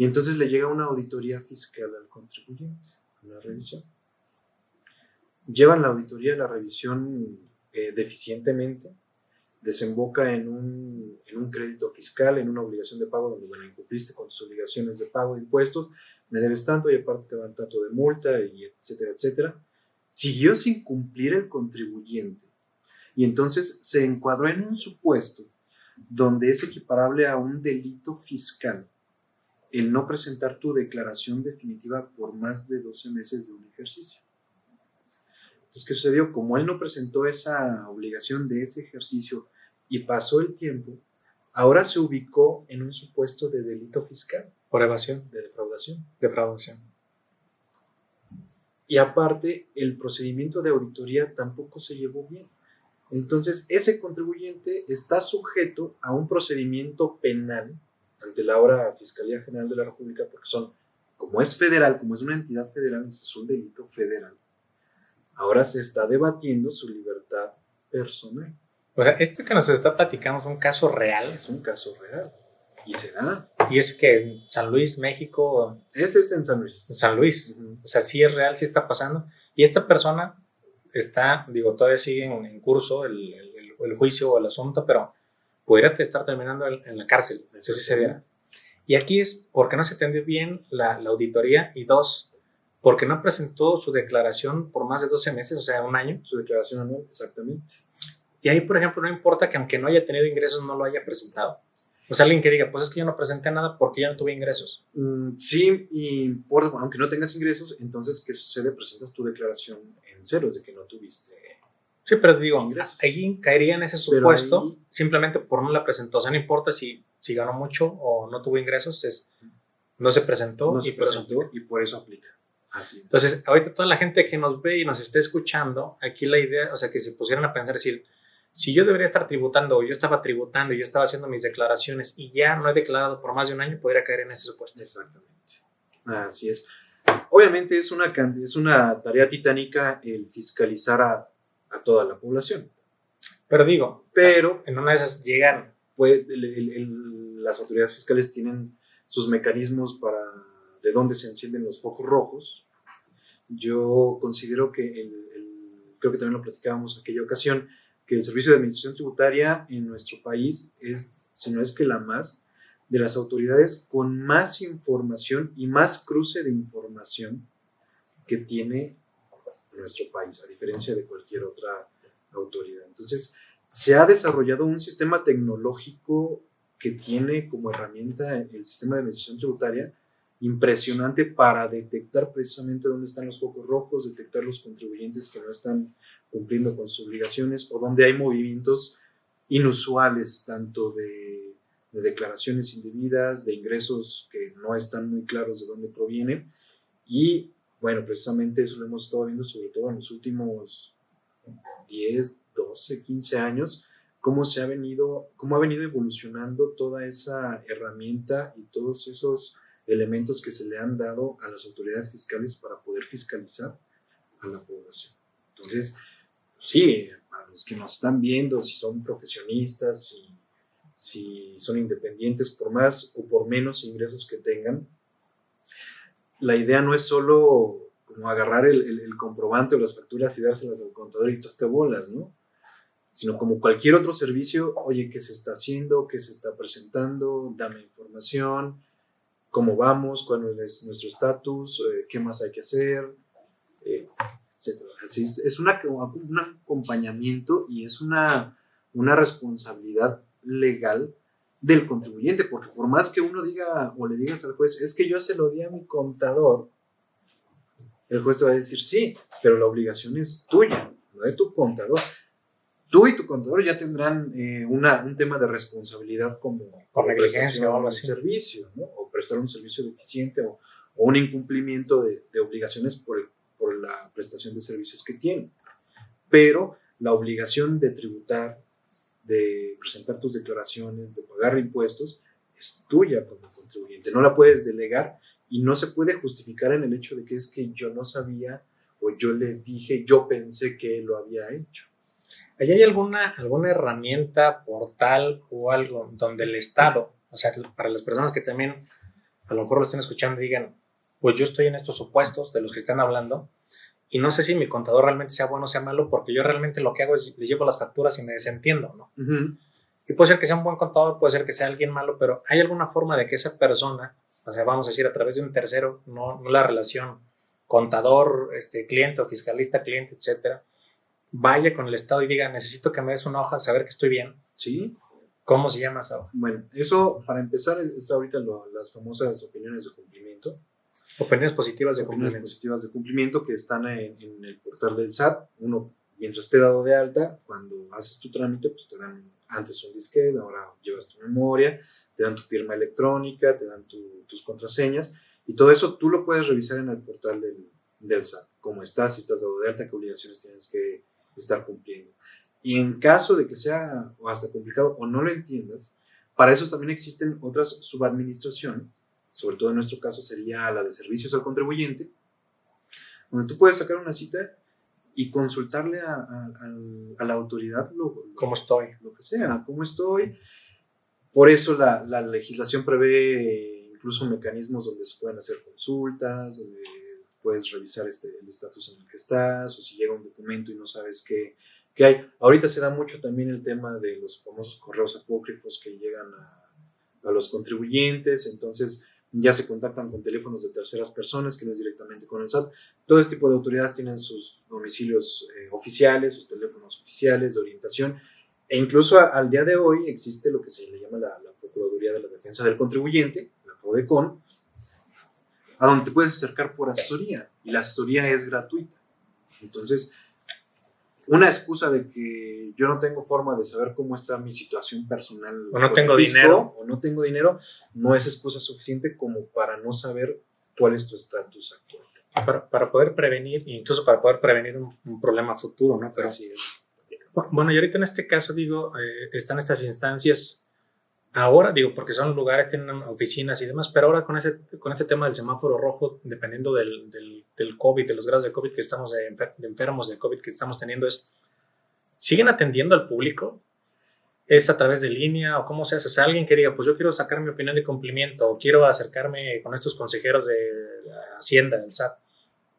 Y entonces le llega una auditoría fiscal al contribuyente, una revisión. Llevan la auditoría, la revisión eh, deficientemente, desemboca en un, en un, crédito fiscal, en una obligación de pago donde, bueno, incumpliste con tus obligaciones de pago de impuestos, me debes tanto y aparte te van tanto de multa, y etcétera, etcétera. Siguió sin cumplir el contribuyente y entonces se encuadró en un supuesto donde es equiparable a un delito fiscal el no presentar tu declaración definitiva por más de 12 meses de un ejercicio. Entonces, ¿qué sucedió? Como él no presentó esa obligación de ese ejercicio y pasó el tiempo, ahora se ubicó en un supuesto de delito fiscal. Por evasión. De defraudación. Defraudación. Y aparte, el procedimiento de auditoría tampoco se llevó bien. Entonces, ese contribuyente está sujeto a un procedimiento penal ante la obra Fiscalía General de la República, porque son, como es federal, como es una entidad federal, es un delito federal. Ahora se está debatiendo su libertad personal. O sea, esto que nos está platicando es un caso real. Es un caso real. Y se da. Y es que en San Luis, México. Ese es en San Luis. San Luis. O sea, sí es real, sí está pasando. Y esta persona está, digo, todavía sigue en, curso el, el, juicio o el asunto, pero pudiera estar terminando en, la cárcel, eso sí se viera. Y aquí es porque no se atendió bien la, la, auditoría y dos, porque no presentó su declaración por más de 12 meses, o sea, un año. Su declaración anual, exactamente. Y ahí, por ejemplo, no importa que aunque no haya tenido ingresos, no lo haya presentado. O sea, alguien que diga, pues es que yo no presenté nada porque ya no tuve ingresos. Mm, sí, y por, aunque no tengas ingresos, entonces, ¿qué sucede? Presentas tu declaración en cero, es de que no tuviste Sí, pero digo, ingresos. ahí caería en ese supuesto simplemente por no la presentó. O sea, no importa si, si ganó mucho o no tuvo ingresos, es, no se presentó, y, por eso y por eso aplica. Así Entonces, ahorita toda la gente que nos ve y nos esté escuchando, aquí la idea, o sea, que se pusieran a pensar, decir, si yo debería estar tributando o yo estaba tributando y yo estaba haciendo mis declaraciones y ya no he declarado por más de un año, podría caer en ese supuesto. Exactamente. Así es. Obviamente es una, es una tarea titánica el fiscalizar a, a toda la población. Pero digo, pero en una de esas llegan. Pues, las autoridades fiscales tienen sus mecanismos para de dónde se encienden los focos rojos. Yo considero que, el, creo que también lo platicábamos en aquella ocasión, que el Servicio de Administración Tributaria en nuestro país es, si no es que la más, de las autoridades con más información y más cruce de información que tiene nuestro país, a diferencia de cualquier otra autoridad. Entonces, se ha desarrollado un sistema tecnológico que tiene como herramienta el sistema de administración tributaria impresionante para detectar precisamente dónde están los focos rojos, detectar los contribuyentes que no están cumpliendo con sus obligaciones o donde hay movimientos inusuales, tanto de, declaraciones indebidas, de ingresos que no están muy claros de dónde provienen. Y bueno, precisamente eso lo hemos estado viendo sobre todo en los últimos 10, 12, 15 años, cómo se ha venido, cómo ha venido evolucionando toda esa herramienta y todos esos elementos que se le han dado a las autoridades fiscales para poder fiscalizar a la población. Entonces, sí, para los que nos están viendo, si son profesionistas, si, si son independientes, por más o por menos ingresos que tengan, la idea no es solo como agarrar el, comprobante o las facturas y dárselas al contador y toste bolas, ¿no? Sino como cualquier otro servicio, oye, ¿qué se está haciendo? ¿Qué se está presentando? Dame información, cómo vamos, cuál es nuestro estatus, eh, qué más hay que hacer, eh, etc. Así es, un acompañamiento y es una responsabilidad legal del contribuyente, porque por más que uno diga o le digas al juez, es que yo se lo di a mi contador, el juez te va a decir sí, pero la obligación es tuya, lo de tu contador. Tú y tu contador ya tendrán eh, una, un tema de responsabilidad como por negligencia o algo un servicio, ¿no? o prestar un servicio deficiente o, o un incumplimiento de, de obligaciones por, el, por la prestación de servicios que tienen. Pero la obligación de tributar, de presentar tus declaraciones, de pagar impuestos, es tuya como contribuyente. No la puedes delegar y no se puede justificar en el hecho de que es que yo no sabía o yo le dije, yo pensé que lo había hecho. ¿Allí hay alguna, alguna herramienta, portal o algo donde el Estado, o sea, para las personas que también a lo mejor lo estén escuchando, digan, pues yo estoy en estos supuestos de los que están hablando y no sé si mi contador realmente sea bueno o sea malo, porque yo realmente lo que hago es le llevo las facturas y me desentiendo, ¿no? Y puede ser que sea un buen contador, puede ser que sea alguien malo, pero hay alguna forma de que esa persona, o sea, vamos a decir, a través de un tercero, no, no la relación contador, este, cliente o fiscalista, cliente, etcétera, vaya con el Estado y diga, necesito que me des una hoja, saber que estoy bien. Sí. ¿Cómo se llama esa hoja? Bueno, eso, para empezar, está ahorita lo, las famosas opiniones de cumplimiento. Opiniones positivas de Opiniones cumplimiento. positivas de cumplimiento que están en, en el portal del SAT. Uno, mientras esté dado de alta, cuando haces tu trámite, pues te dan antes un disquete, ahora llevas tu memoria, te dan tu firma electrónica, te dan tu- tus contraseñas y todo eso tú lo puedes revisar en el portal del, del SAT. Cómo estás, si estás dado de alta, qué obligaciones tienes que estar cumpliendo. Y en caso de que sea hasta complicado o no lo entiendas, para eso también existen otras subadministraciones, sobre todo en nuestro caso sería la de servicios al contribuyente, donde tú puedes sacar una cita y consultarle a, a- a la autoridad lo, lo- ¿Cómo estoy? lo que sea, cómo estoy. Por eso la, la legislación prevé incluso mecanismos donde se pueden hacer consultas, donde puedes revisar este, el estatus en el que estás, o si llega un documento y no sabes qué, qué hay. Ahorita se da mucho también el tema de los famosos correos apócrifos que llegan a, a los contribuyentes, entonces ya se contactan con teléfonos de terceras personas que no es directamente con el SAT. Todo este tipo de autoridades tienen sus domicilios eh, oficiales, sus teléfonos oficiales de orientación, e incluso a- al día de hoy existe lo que se le llama la, la Procuraduría de la Defensa del Contribuyente, la PRODECON, a donde te puedes acercar por asesoría, y la asesoría es gratuita. Entonces, una excusa de que yo no tengo forma de saber cómo está mi situación personal O no tengo fisco, dinero. o no tengo dinero, no es excusa suficiente como para no saber cuál es tu estatus actual. Para, para poder prevenir, incluso para poder prevenir un, un problema futuro, ¿no? Pero, Así es. bueno, y ahorita en este caso, digo, eh, están estas instancias ahora, digo, porque son lugares, tienen oficinas y demás, pero ahora con, ese, con este tema del semáforo rojo, dependiendo del, del, COVID, de los grados de COVID que estamos, de, enfer- de enfermos de COVID que estamos teniendo, es, ¿siguen atendiendo al público? ¿Es a través de línea o cómo se hace? O sea, alguien que diga, pues yo quiero sacar mi opinión de cumplimiento o quiero acercarme con estos consejeros de Hacienda, del SAT,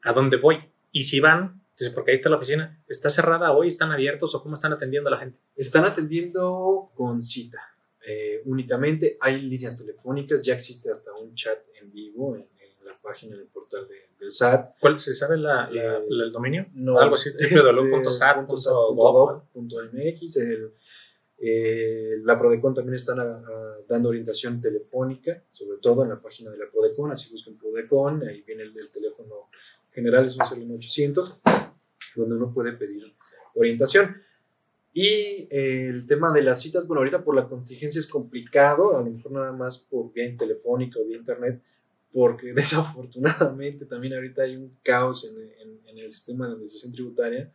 ¿a dónde voy? Y si van, porque ahí está la oficina, ¿está cerrada hoy? ¿Están abiertos o cómo están atendiendo a la gente? Están atendiendo con cita. Eh, únicamente hay líneas telefónicas, ya existe hasta un chat en vivo en, en la página del portal de- del SAT. ¿Cuál, ¿Se sabe la, la- Eh, la- el dominio? No, Algo así, este, www.sat.gov. .sat.gov.mx, el- eh, la Prodecon también están a- a- dando orientación telefónica, sobre todo en la página de la Prodecon, así buscan Prodecon, ahí viene el, el teléfono general, es un 0800, donde uno puede pedir orientación. Y eh, el tema de las citas, bueno, ahorita por la contingencia es complicado, a lo mejor nada más por vía telefónica o vía internet, porque desafortunadamente también ahorita hay un caos en, en- en el sistema de administración tributaria,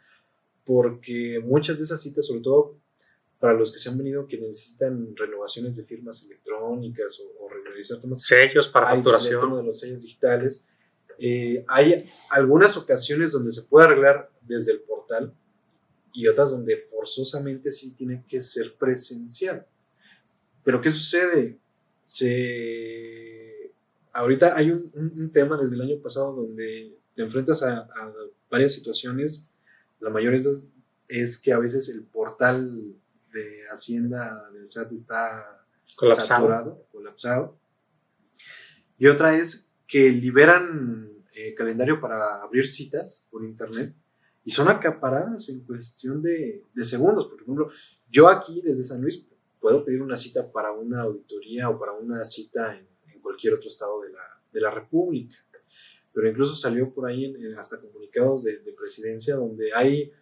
porque muchas de esas citas, sobre todo para los que se han venido que necesitan renovaciones de firmas electrónicas o, o regularizar temas, Sellos para sí, el tema facturación. de los sellos digitales. Eh, hay algunas ocasiones donde se puede arreglar desde el portal y otras donde forzosamente sí tiene que ser presencial. Pero ¿qué sucede? Se... Ahorita hay un, un- un tema desde el año pasado donde te enfrentas a, a varias situaciones. La mayoría de esas es que a veces el portal de Hacienda del SAT está Colapsado. saturado, colapsado. Y otra es que liberan eh, calendario para abrir citas por internet y son acaparadas en cuestión de, de segundos. Por ejemplo, yo aquí desde San Luis puedo pedir una cita para una auditoría o para una cita en, en cualquier otro estado de la, de la República. Pero incluso salió por ahí en- en hasta comunicados de, de presidencia donde hay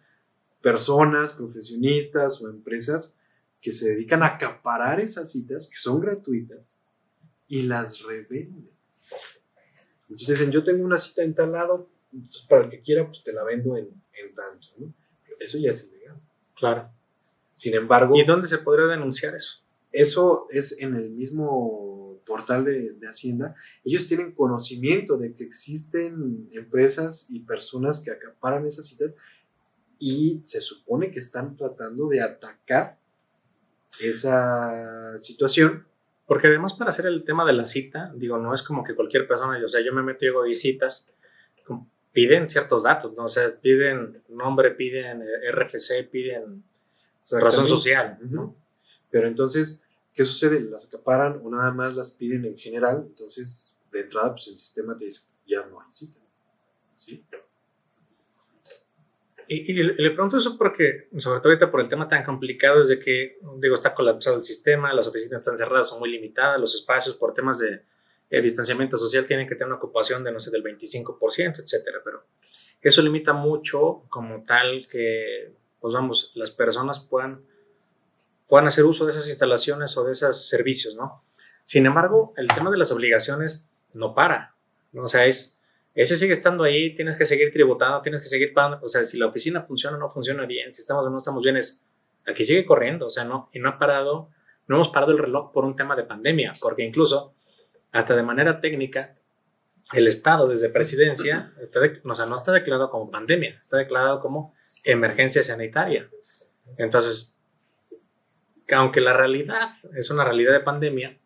personas, profesionistas o empresas que se dedican a acaparar esas citas, que son gratuitas, y las revenden. Entonces dicen, yo tengo una cita en tal lado, para el que quiera, pues te la vendo en, en tanto. ¿no? Eso ya es ilegal. Claro. Sin embargo... ¿Y dónde se podría denunciar eso? Eso es en el mismo portal de, de, Hacienda. Ellos tienen conocimiento de que existen empresas y personas que acaparan esas citas y se supone que están tratando de atacar esa situación. Porque además para hacer el tema de la cita, digo, no es como que cualquier persona, o sea, yo me meto y hago visitas, piden ciertos datos, ¿no? O sea, piden nombre, piden RFC, piden razón social, ¿no? Pero entonces, ¿qué sucede? Las acaparan o nada más las piden en general, entonces de entrada pues el sistema te dice, ya no hay citas, ¿sí? Y, y, le pregunto eso porque, sobre todo ahorita por el tema tan complicado, es de que, digo, está colapsado el sistema, las oficinas están cerradas, son muy limitadas, los espacios por temas de eh, distanciamiento social tienen que tener una ocupación de, no sé, del 25%, etcétera, pero eso limita mucho como tal que, pues vamos, las personas puedan, puedan hacer uso de esas instalaciones o de esos servicios, ¿no? Sin embargo, el tema de las obligaciones no para, ¿no? o sea, es ese sigue estando ahí, tienes que seguir tributando, tienes que seguir pagando, o sea, si la oficina funciona o no funciona bien, si estamos o no estamos bien, es, aquí sigue corriendo, o sea, no, y no ha parado, no hemos parado el reloj por un tema de pandemia, porque incluso, hasta de manera técnica, el Estado desde presidencia, está de, o sea, no está declarado como pandemia, está declarado como emergencia sanitaria. Entonces, aunque la realidad es una realidad de pandemia,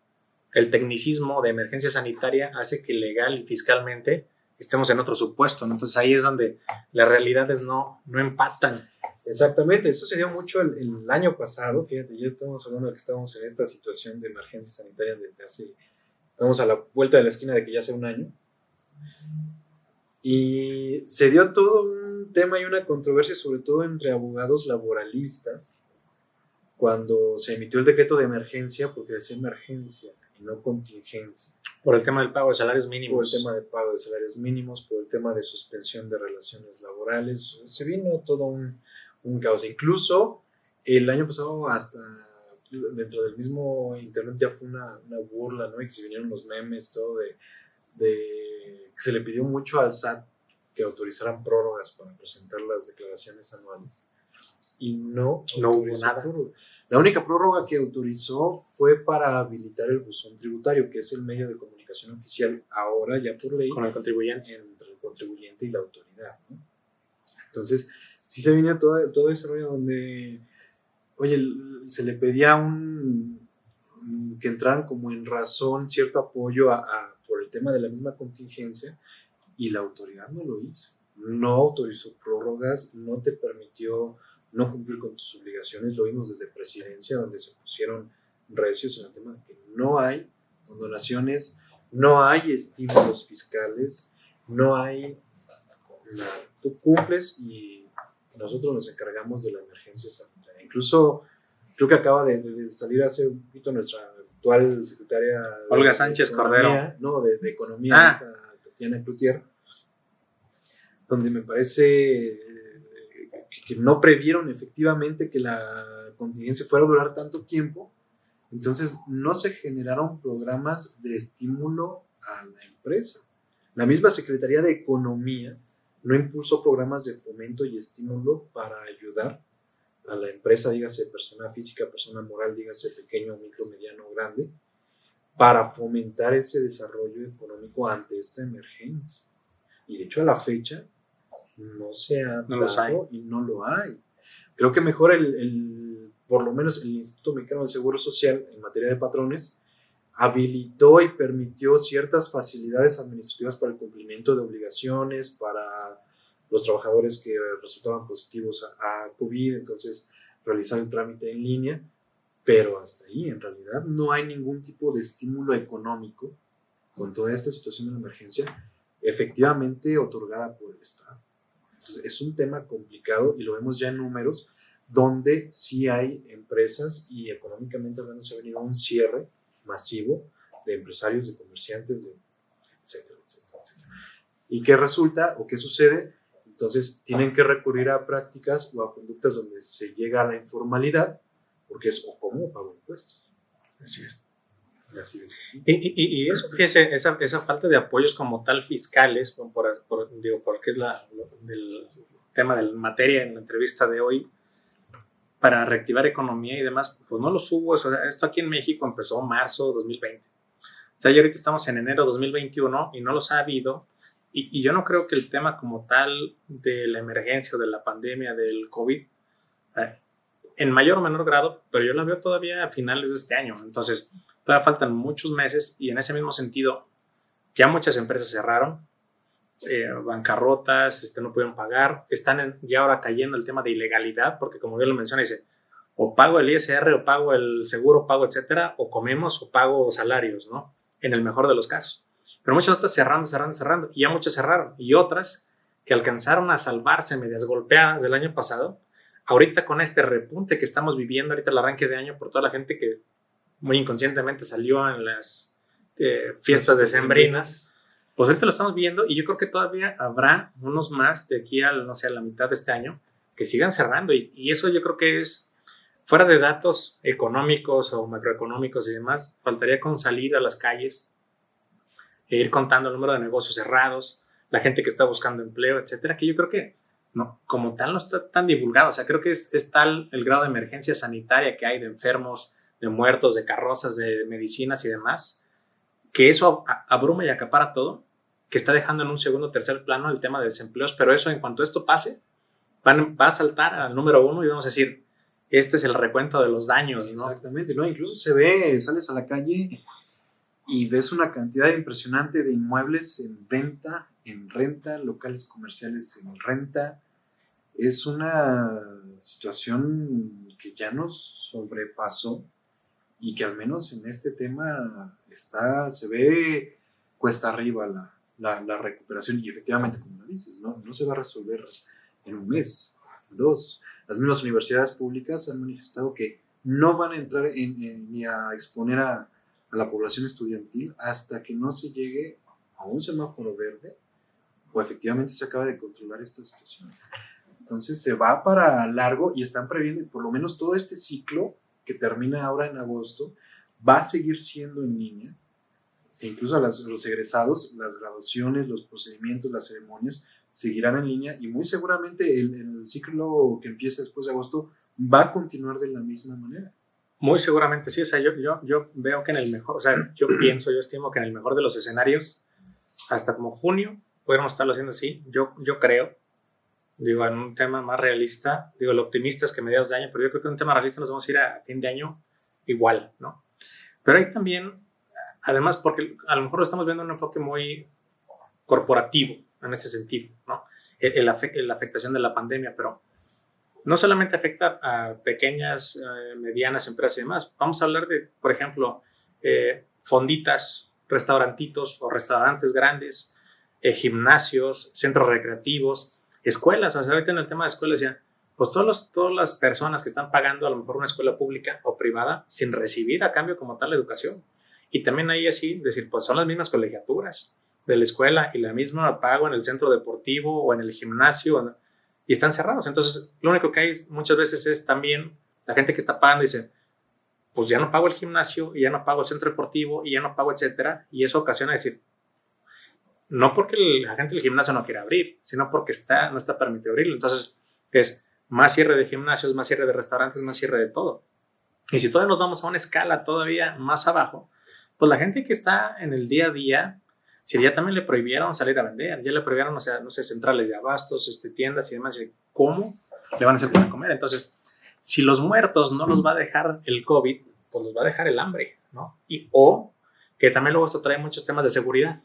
el tecnicismo de emergencia sanitaria hace que legal y fiscalmente estemos en otro supuesto, ¿no? Entonces ahí es donde las realidades no, no empatan. Exactamente, eso se dio mucho el, el, año pasado, fíjate, ya estamos hablando de que estamos en esta situación de emergencia sanitaria desde hace, estamos a la vuelta de la esquina de que ya hace un año, y se dio todo un tema y una controversia, sobre todo entre abogados laboralistas, cuando se emitió el decreto de emergencia, porque decía emergencia y no contingencia. Por el tema del pago de salarios mínimos. Por el tema de pago de salarios mínimos, por el tema de suspensión de relaciones laborales. Se vino todo un, un caos. Incluso el año pasado, hasta dentro del mismo internet, ya fue una, una burla, ¿no? Y que se vinieron los memes, todo de, de. que se le pidió mucho al SAT que autorizaran prórrogas para presentar las declaraciones anuales. Y no, no hubo nada. Prórroga. La única prórroga que autorizó fue para habilitar el buzón tributario, que es el medio de comunicación oficial ahora ya por ley con el contribuyente entre el contribuyente y la autoridad. ¿no? Entonces, sí se vino todo, todo ese rollo donde, oye, se le pedía un que entraran como en razón cierto apoyo a, por el tema de la misma contingencia y la autoridad no lo hizo. No autorizó prórrogas, no te permitió no cumplir con tus obligaciones. Lo vimos desde presidencia, donde se pusieron recios en el tema de que no hay condonaciones, no hay estímulos fiscales, no hay nada. Tú cumples y nosotros nos encargamos de la emergencia sanitaria. Incluso creo que acaba de, de salir hace un poquito nuestra actual secretaria Olga Sánchez Cordero. No, de, de Economía, Ah. Tatiana Cloutier, donde me parece que no previeron efectivamente que la contingencia fuera a durar tanto tiempo, entonces no se generaron programas de estímulo a la empresa. La misma Secretaría de Economía no impulsó programas de fomento y estímulo para ayudar a la empresa, dígase persona física, persona moral, dígase pequeño, micro, mediano, grande, para fomentar ese desarrollo económico ante esta emergencia. Y de hecho a la fecha no se ha no dado y no lo hay. Creo que mejor el, el, por lo menos el Instituto Mexicano del Seguro Social en materia de patrones habilitó y permitió ciertas facilidades administrativas para el cumplimiento de obligaciones, para los trabajadores que resultaban positivos a, a COVID, entonces realizar el trámite en línea, pero hasta ahí en realidad no hay ningún tipo de estímulo económico con toda esta situación de emergencia efectivamente otorgada por el Estado. Entonces, es un tema complicado y lo vemos ya en números donde sí hay empresas y económicamente hablando se ha venido un cierre masivo de empresarios, de comerciantes, de etcétera, etcétera, etcétera. ¿Y qué resulta o qué sucede? Entonces, tienen que recurrir a prácticas o a conductas donde se llega a la informalidad, porque es o como pago impuestos. Así es. Así es. Y, y, y, eso, esa, esa, falta de apoyos como tal fiscales, por, por, digo, porque es la, el tema de la materia en la entrevista de hoy, para reactivar economía y demás, pues no los hubo. O sea, esto aquí en México empezó en marzo 2020. O sea, ya ahorita estamos en enero 2021 y no los ha habido y, yo no creo que el tema como tal de la emergencia o de la pandemia del COVID, eh, en mayor o menor grado, pero yo la veo todavía a finales de este año. Entonces, todavía faltan muchos meses y en ese mismo sentido, ya muchas empresas cerraron, eh, bancarrotas, este, no pudieron pagar, están ya ahora cayendo el tema de ilegalidad, porque como yo lo mencioné, dice, o pago el ISR, o pago el seguro, pago etcétera, o comemos, o pago salarios, ¿no? En el mejor de los casos. Pero muchas otras cerrando, cerrando, cerrando. Y ya muchas cerraron. Y otras que alcanzaron a salvarse medias golpeadas del año pasado, ahorita con este repunte que estamos viviendo, ahorita el arranque de año por toda la gente que muy inconscientemente salió en las eh, fiestas decembrinas, pues ahorita lo estamos viendo y yo creo que todavía habrá unos más de aquí a, no sé, a la mitad de este año que sigan cerrando. Y, y eso yo creo que es, fuera de datos económicos o macroeconómicos y demás, faltaría con salir a las calles e ir contando el número de negocios cerrados, la gente que está buscando empleo, etcétera, que yo creo que no, como tal no está tan divulgado. O sea, creo que es, tal el grado de emergencia sanitaria que hay de enfermos, de muertos, de carrozas, de medicinas y demás, que eso abruma y acapara todo, que está dejando en un segundo o tercer plano el tema de desempleos, pero eso en cuanto esto pase, va a saltar al número uno y vamos a decir, este es el recuento de los daños, ¿no? Exactamente. Incluso se ve, sales a la calle y ves una cantidad impresionante de inmuebles en venta, en renta, locales comerciales en renta. Es una situación que ya nos sobrepasó y que al menos en este tema está, se ve cuesta arriba la, la, recuperación y efectivamente, como lo dices, ¿no? no se va a resolver en un mes, dos. Las mismas universidades públicas han manifestado que no van a entrar ni a exponer a a la población estudiantil hasta que no se llegue a un semáforo verde o efectivamente se acaba de controlar esta situación. Entonces se va para largo y están previendo, por lo menos todo este ciclo que termina ahora en agosto, va a seguir siendo en línea. E incluso a los egresados, las graduaciones, los procedimientos, las ceremonias seguirán en línea y muy seguramente el, el ciclo que empieza después de agosto va a continuar de la misma manera. Muy seguramente sí, o sea, yo, yo, yo veo que en el mejor, o sea, yo pienso, yo estimo que en el mejor de los escenarios, hasta como junio, podríamos estarlo haciendo así, yo, yo creo, digo, en un tema más realista, digo, lo optimista es que mediados de año, pero yo creo que en un tema realista nos vamos a ir a fin de año igual, ¿no? Pero hay también, además, porque a lo mejor estamos viendo un enfoque muy corporativo en ese sentido, ¿no? El, la afectación de la pandemia, pero no solamente afecta a pequeñas, eh, medianas empresas y demás. Vamos a hablar de, por ejemplo, eh, fonditas, restaurantitos o restaurantes grandes, eh, gimnasios, centros recreativos, escuelas. O sea, ahorita en el tema de escuelas ya, pues todos todas las personas que están pagando a lo mejor una escuela pública o privada sin recibir a cambio como tal la educación. Y también ahí así decir, pues son las mismas colegiaturas de la escuela y la misma pago en el centro deportivo o en el gimnasio y están cerrados. Entonces, lo único que hay muchas veces es también la gente que está pagando dice, pues ya no pago el gimnasio, y ya no pago el centro deportivo, y ya no pago, etcétera, y eso ocasiona decir, no porque la gente del gimnasio no quiera abrir, sino porque está, no está permitido abrirlo. Entonces, es más cierre de gimnasios, más cierre de restaurantes, más cierre de todo. Y si todavía nos vamos a una escala todavía más abajo, pues la gente que está en el día a día si ya también le prohibieron salir a vender, ya le prohibieron, o sea, no sé, centrales de abastos, este, tiendas y demás, ¿cómo le van a hacer para comer? Entonces, si los muertos no los va a dejar el COVID, pues los va a dejar el hambre, ¿no? Y o que también luego esto trae muchos temas de seguridad.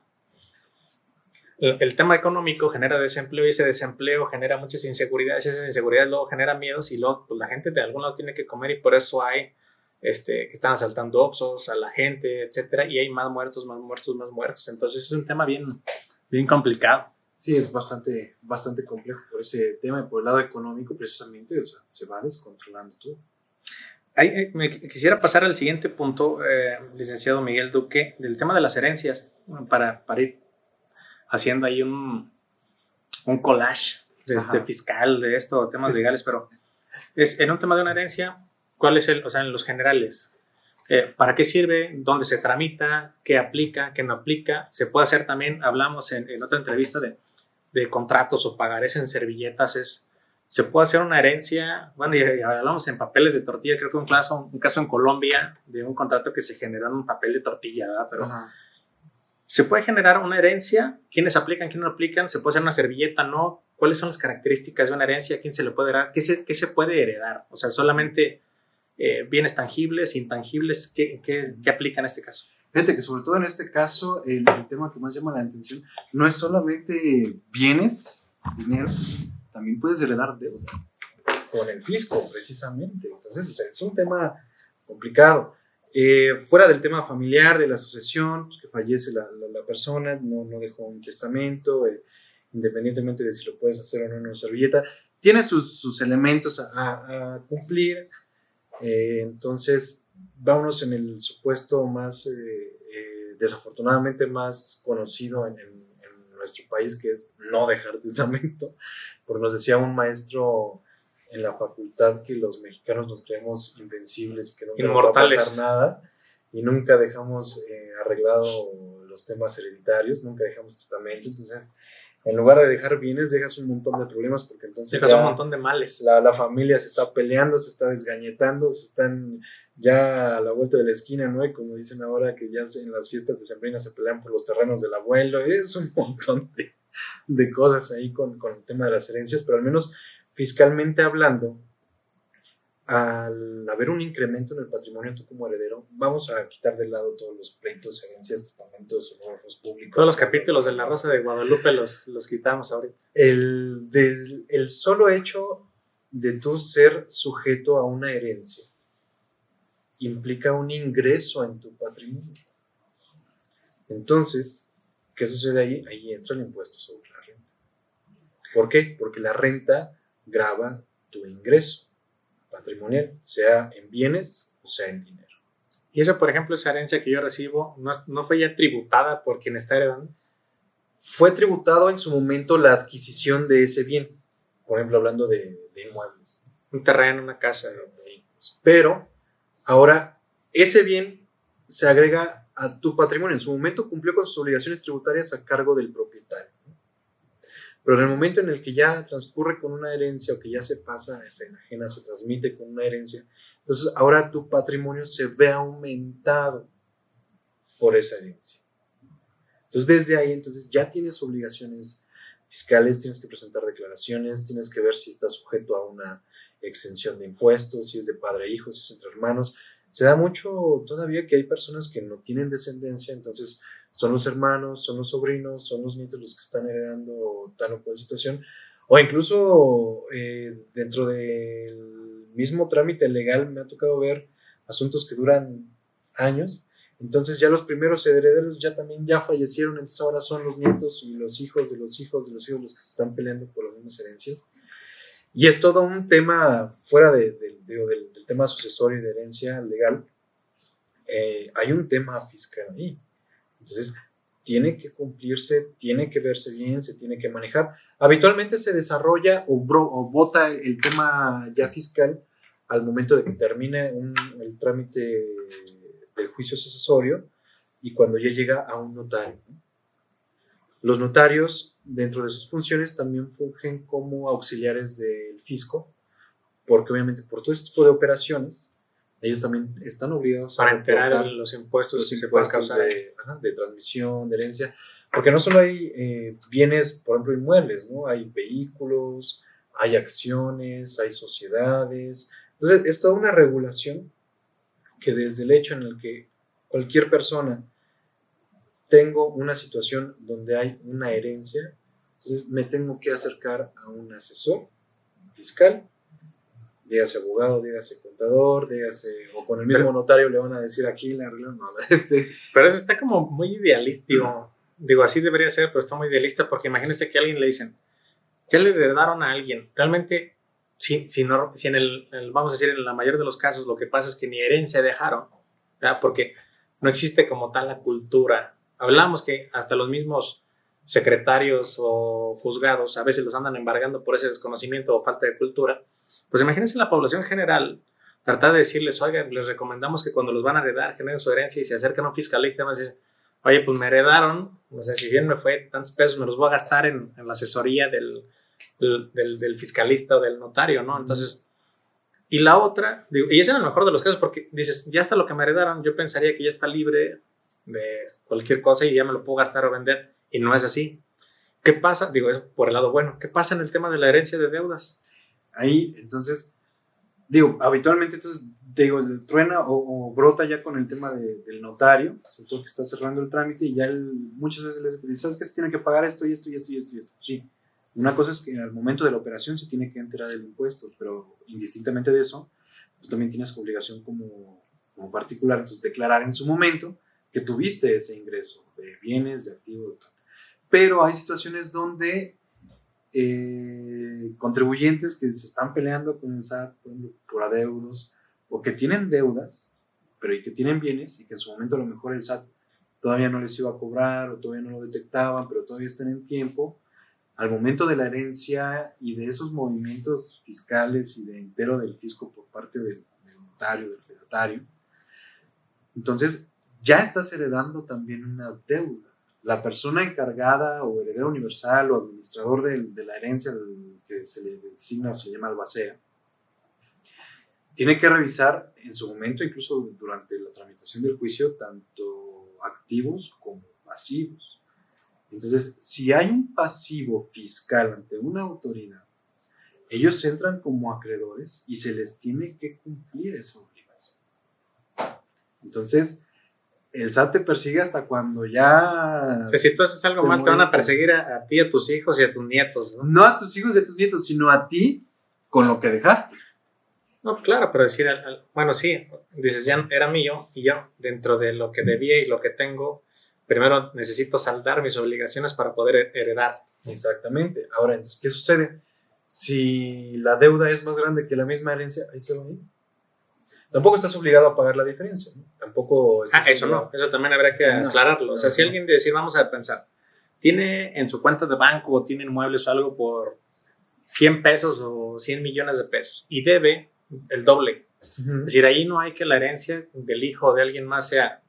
El, tema económico genera desempleo y ese desempleo genera muchas inseguridades, y esas inseguridades luego generan miedos y luego pues, la gente de algún lado tiene que comer y por eso hay este, que están asaltando Oxos a la gente, etcétera, y hay más muertos, más muertos, más muertos. Entonces es un tema bien, bien complicado. Sí, es bastante, bastante complejo por ese tema y por el lado económico precisamente, o sea, se va descontrolando todo. me quisiera pasar al siguiente punto, eh, licenciado Miguel Duque, del tema de las herencias, para, para ir haciendo ahí un, un collage este, fiscal de esto, temas legales, pero es en un tema de una herencia, ¿cuál es el, o sea, en los generales? Eh, ¿Para qué sirve? ¿Dónde se tramita? ¿Qué aplica? ¿Qué no aplica? Se puede hacer también, hablamos en, en otra entrevista de, de, contratos o pagarés en servilletas, es, se puede hacer una herencia, bueno, y, hablamos en papeles de tortilla, creo que un caso, un caso en Colombia de un contrato que se generó en un papel de tortilla, ¿verdad? Pero se puede generar una herencia, quiénes aplican, quiénes no aplican, se puede hacer una servilleta, no, cuáles son las características de una herencia, quién se le puede heredar, qué se, qué se puede heredar, o sea, solamente eh, bienes tangibles, intangibles, ¿qué, qué, qué aplica en este caso? Fíjate que sobre todo en este caso, el, tema que más llama la atención no es solamente bienes, dinero, también puedes heredar deudas con el fisco, precisamente. Entonces, es un tema complicado. Eh, fuera del tema familiar, de la sucesión, pues que fallece la, la, persona, no, no, dejó un testamento, eh, independientemente de si lo puedes hacer o no en una servilleta, tiene sus, sus elementos a, a cumplir, eh, entonces, vámonos en el supuesto más, eh, eh, desafortunadamente más conocido en, en, nuestro país, que es no dejar testamento, porque nos decía un maestro en la facultad que los mexicanos nos creemos invencibles y que nunca nos va a pasar nada y nunca dejamos arreglado los temas hereditarios, nunca dejamos testamento, entonces en lugar de dejar bienes, dejas un montón de problemas porque entonces... Dejas un montón de males. La, la, familia se está peleando, se está desgañetando, se están ya a la vuelta de la esquina, ¿no? Y como dicen ahora que ya en las fiestas de Sembrina se pelean por los terrenos del abuelo, es un montón de, de cosas ahí con, con el tema de las herencias, pero al menos fiscalmente hablando, al haber un incremento en el patrimonio tú como heredero, vamos a quitar de lado todos los pleitos, herencias, testamentos, honores públicos. Todos los capítulos de La Rosa de Guadalupe los, los quitamos ahorita. El, el solo hecho de tú ser sujeto a una herencia implica un ingreso en tu patrimonio. Entonces, ¿qué sucede ahí? Ahí entra el impuesto sobre la renta. ¿Por qué? Porque la renta graba tu ingreso patrimonial, sea en bienes o sea en dinero. Y eso, por ejemplo, esa herencia que yo recibo, ¿no, no fue ya tributada por quien está heredando? Fue tributado en su momento la adquisición de ese bien, por ejemplo, hablando de, de inmuebles. Un terreno, una casa. Pero ahora ese bien se agrega a tu patrimonio. En su momento cumplió con sus obligaciones tributarias a cargo del propietario. Pero en el momento en el que ya transcurre con una herencia o que ya se pasa, se enajena, se transmite con una herencia, entonces ahora tu patrimonio se ve aumentado por esa herencia. Entonces desde ahí entonces ya tienes obligaciones fiscales, tienes que presentar declaraciones, tienes que ver si está sujeto a una exención de impuestos, si es de padre e hijo, si es entre hermanos. Se da mucho todavía que hay personas que no tienen descendencia, entonces son los hermanos, son los sobrinos, son los nietos los que están heredando tal o cual situación, o incluso eh, dentro del mismo trámite legal me ha tocado ver asuntos que duran años, entonces ya los primeros herederos ya también ya fallecieron, entonces ahora son los nietos y los hijos de los hijos de los hijos los que se están peleando por las mismas herencias. Y es todo un tema fuera de, del, tema sucesorio y de herencia legal. Eh, hay un tema fiscal ahí. Entonces, tiene que cumplirse, tiene que verse bien, se tiene que manejar. Habitualmente se desarrolla o, o vota el tema ya fiscal al momento de que termine el trámite del juicio sucesorio y cuando ya llega a un notario. Los notarios, dentro de sus funciones, también fungen como auxiliares del fisco, porque obviamente por todo este tipo de operaciones, ellos también están obligados para a enterar los impuestos, los impuestos de, de, transmisión, de herencia, porque no solo hay eh, bienes, por ejemplo, inmuebles, ¿no? Hay vehículos, hay acciones, hay sociedades. Entonces, es toda una regulación que desde el hecho en el que cualquier persona tengo una situación donde hay una herencia, entonces me tengo que acercar a un asesor fiscal dígase abogado, dígase contador, dígase, o con el mismo notario le van a decir aquí la regla, no, este. Pero eso está como muy idealista, digo, así debería ser, pero está muy idealista porque imagínense que a alguien le dicen, ¿qué le heredaron a alguien? Realmente, si, si, no, si en el, vamos a decir, en la mayoría de los casos lo que pasa es que ni herencia dejaron, ¿verdad? porque no existe como tal la cultura. Hablamos que hasta los mismos secretarios o juzgados a veces los andan embargando por ese desconocimiento o falta de cultura, pues imagínense la población general tratar de decirles, oigan, les recomendamos que cuando los van a heredar generen su herencia y se acercan a un fiscalista y van a decir, oye, pues me heredaron, no sé si bien me fue tantos pesos, me los voy a gastar en, la asesoría del, del, fiscalista o del notario, ¿no? Entonces, y la otra, y es en el mejor de los casos porque dices, ya está lo que me heredaron, yo pensaría que ya está libre de cualquier cosa y ya me lo puedo gastar o vender y no es así. ¿Qué pasa? Digo, es por el lado bueno. ¿Qué pasa en el tema de la herencia de deudas? Ahí, entonces, digo, habitualmente, entonces, digo, truena o, brota ya con el tema del notario, sobre todo que está cerrando el trámite y ya muchas veces les dice, ¿sabes qué? Se tiene que pagar esto y esto y esto y esto y esto. Sí. Una cosa es que al momento de la operación se tiene que enterar del impuesto, pero indistintamente de eso, tú también tienes obligación como, como particular, entonces declarar en su momento que tuviste ese ingreso de bienes, de activos, pero hay situaciones donde eh, contribuyentes que se están peleando con el SAT por, adeudos o que tienen deudas, pero y que tienen bienes y que en su momento a lo mejor el SAT todavía no les iba a cobrar o todavía no lo detectaban, pero todavía están en tiempo, al momento de la herencia y de esos movimientos fiscales y de entero del fisco por parte del, notario, del fedatario, entonces ya estás heredando también una deuda la persona encargada o heredero universal o administrador de, la herencia que se le designa o se llama albacea, tiene que revisar en su momento, incluso durante la tramitación del juicio, tanto activos como pasivos. Entonces, si hay un pasivo fiscal ante una autoridad, ellos entran como acreedores y se les tiene que cumplir esa obligación. Entonces, el SAT te persigue hasta cuando ya... si tú haces algo mal, te van a perseguir a, ti, a tus hijos y a tus nietos, ¿no? No a tus hijos y a tus nietos, sino a ti con lo que dejaste. No, claro, pero decir, bueno, sí, dices, ya era mío y yo, dentro de lo que debía y lo que tengo, primero necesito saldar mis obligaciones para poder heredar. Exactamente. Ahora, entonces, ¿qué sucede? Si la deuda es más grande que la misma herencia, ahí se lo digo tampoco estás obligado a pagar la diferencia. ¿no? Tampoco. Ah, eso no, eso también habría que aclararlo. o sea, si alguien decir, vamos a pensar, tiene en su cuenta de banco o tiene inmuebles o algo por 100 pesos o 100 millones de pesos y debe el doble. Es decir, ahí no hay que la herencia del hijo de alguien más sea,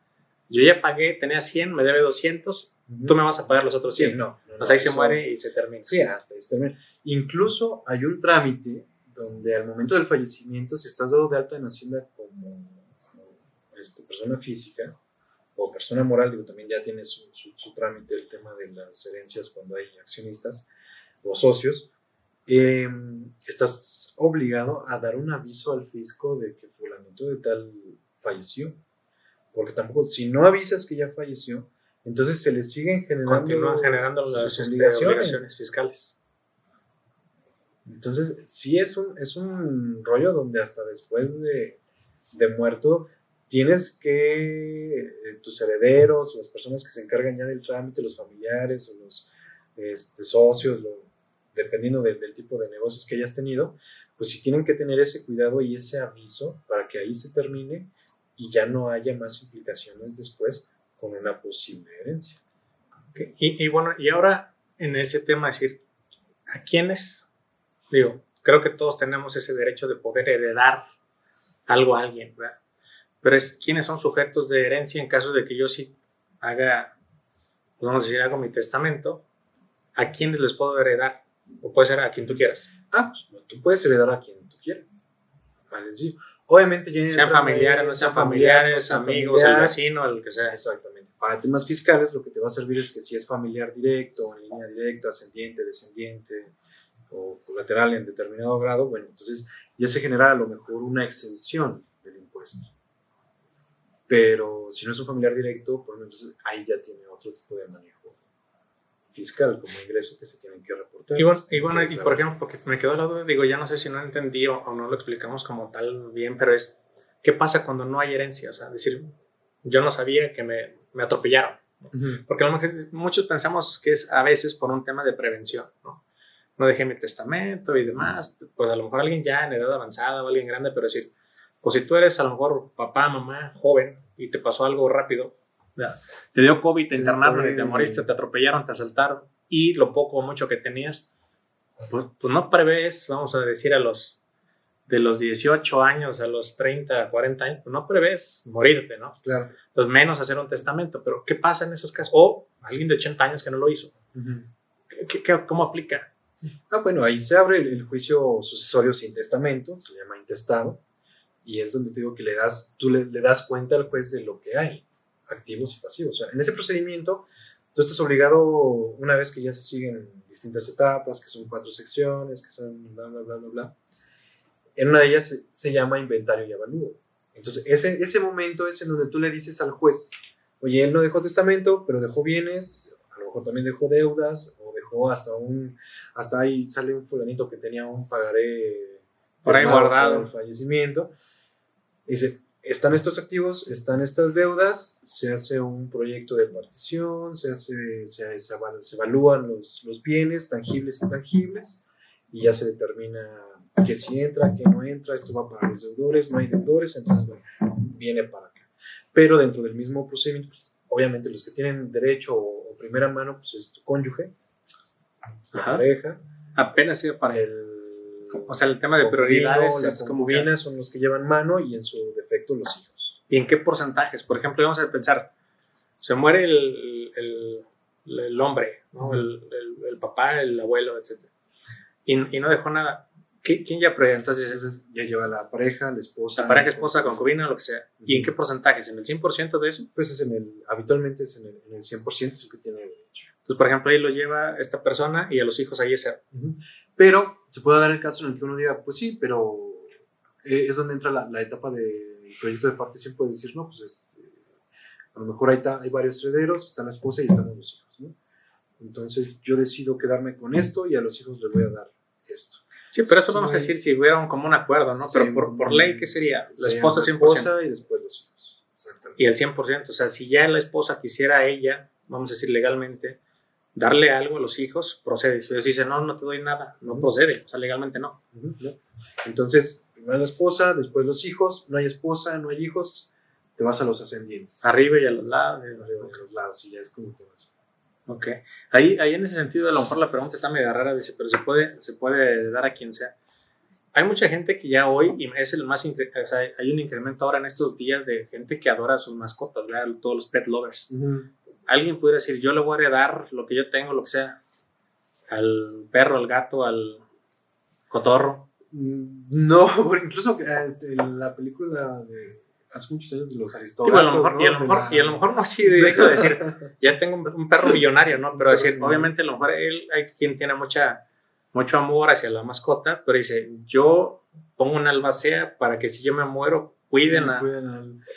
yo ya pagué, tenía 100, me debe 200, tú me vas a pagar los otros 100. no, no, ahí se muere y se termina. Sí, hasta ahí se termina. Incluso hay un trámite donde al momento del fallecimiento, si estás dado de alta en Hacienda como, este, persona física o persona moral, digo, también ya tiene su, trámite el tema de las herencias cuando hay accionistas o socios, em, estás obligado a dar un aviso al fisco de que fulanito de tal falleció. Porque tampoco, si no avisas que ya falleció, entonces se le siguen generando, generando las este, obligaciones fiscales. Entonces, sí es un, es un rollo donde hasta después de, muerto tienes que eh, tus herederos las personas que se encargan ya del trámite, los familiares o los este, socios, dependiendo del tipo de negocios que hayas tenido, pues sí tienen que tener ese cuidado y ese aviso para que ahí se termine y ya no haya más implicaciones después con una posible herencia. Y, y, bueno, y ahora en ese tema, decir, ¿a quiénes Digo, creo que todos tenemos ese derecho de poder heredar algo a alguien, ¿verdad? Pero es quiénes son sujetos de herencia en caso de que yo sí haga, vamos a decir, hago mi testamento, a quiénes les puedo heredar, o puede ser a quien tú quieras. Ah, pues tú puedes heredar a quien tú quieras. Vale, sí. Obviamente, ya sean familiares, no sean familiares, amigos, el vecino, el que sea. Exactamente. Para temas fiscales, lo que te va a servir es que si es familiar directo, en línea directa, ascendiente, descendiente, o colateral en determinado grado, bueno, entonces ya se genera a lo mejor una exención del impuesto. Pero si no es un familiar directo, pues entonces ahí ya tiene otro tipo de manejo fiscal como ingreso que se tienen que reportar. Y bueno, y, bueno, y por ejemplo, porque me quedó la duda, digo, ya no sé si no entendí o, no lo explicamos como tal bien, pero es, ¿qué pasa cuando no hay herencia? O sea, decir, yo no sabía que me, me atropellaron. Porque a lo mejor muchos pensamos que es a veces por un tema de prevención, ¿no? No dejé mi testamento y demás, pues a lo mejor alguien ya en edad avanzada o alguien grande, pero decir, pues si tú eres a lo mejor papá, mamá, joven y te pasó algo rápido, Te dio COVID, te internaron y te moriste, te atropellaron, te asaltaron y lo poco o mucho que tenías, pues, pues, no prevés, vamos a decir, a los de los 18 años a los 30, 40 años, pues no prevés morirte, ¿no? Claro. Entonces, menos hacer un testamento. Pero, ¿qué pasa en esos casos? O alguien de 80 años que no lo hizo. ¿Qué, cómo aplica? Ah, bueno, ahí se abre el, juicio sucesorio sin testamento, se llama intestado, y es donde te digo que le das, tú le, das cuenta al juez de lo que hay, activos y pasivos. En ese procedimiento, tú estás obligado, una vez que ya se siguen distintas etapas, que son cuatro secciones, que son bla, bla, bla, bla, bla, en una de ellas se, llama inventario y avalúo. Entonces, ese, ese momento es en donde tú le dices al juez, oye, él no dejó testamento, pero dejó bienes, a lo mejor también dejó deudas, dejó hasta un, hasta ahí sale un fulanito que tenía un pagaré por ahí guardado. el fallecimiento. Dice, están estos activos, están estas deudas, se hace un proyecto de partición, se, hace, se, se, evalúan los, los bienes tangibles y intangibles, y ya se determina que si entra, que no entra, esto va para los deudores, no hay deudores, entonces bueno, viene para acá. Pero dentro del mismo procedimiento, pues, obviamente los que tienen derecho o, primera mano, pues es tu cónyuge, la pareja. Apenas iba para el... O sea, el tema de prioridades las concubinas son los que llevan mano y en su defecto los hijos. ¿Y en qué porcentajes? Por ejemplo, vamos a pensar, se muere el, el, el hombre, ¿no? el, el, papá, el abuelo, etc. Y, y no dejó nada ¿Quién ya prueba? Entonces, ya lleva la pareja, la esposa. La pareja, esposa, concubina, lo que sea. ¿Y en qué porcentaje? ¿En el 100% de eso? Pues es en el, habitualmente es en el, en el 100%, es el que tiene. Entonces, por ejemplo, ahí lo lleva esta persona y a los hijos ahí ese. Pero se puede dar el caso en el que uno diga, pues sí, pero eh, es donde entra la, la etapa del proyecto de partición, puede decir, no, pues este, a lo mejor ahí está, hay varios herederos, está la esposa y están los hijos, ¿no? Entonces yo decido quedarme con esto y a los hijos les voy a dar esto. Sí, pero eso vamos a decir si hubiera como un acuerdo, ¿no? pero por, por, ley, ¿qué sería? La esposa 100%. Esposa y después los hijos. Y el 100%, o sea, si ya la esposa quisiera a ella, vamos a decir legalmente, darle algo a los hijos, procede. Si dice, no, no te doy nada, no procede, o sea, legalmente no. Entonces, primero la esposa, después los hijos, no hay esposa, no hay hijos, te vas a los ascendientes. Arriba y a los lados. Arriba y a los lados, y ya es como te vas. Ok. Ahí, ahí en ese sentido, a lo mejor la pregunta está medio rara, dice, pero se puede, se puede dar a quien sea. Hay mucha gente que ya hoy, y es el más, o sea, hay un incremento ahora en estos días de gente que adora a sus mascotas, ¿verdad? todos los pet lovers. Alguien pudiera decir, yo le voy a heredar lo que yo tengo, lo que sea, al perro, al gato, al cotorro. Mm, no, incluso este, la película de hace muchos años de los aristócratas. y, a lo mejor, y, a lo mejor, no así de, decir, ya tengo un perro millonario, ¿no? Pero decir, obviamente a lo mejor él, hay quien tiene mucha, mucho amor hacia la mascota, pero dice, yo pongo una albacea para que si yo me muero, cuiden a...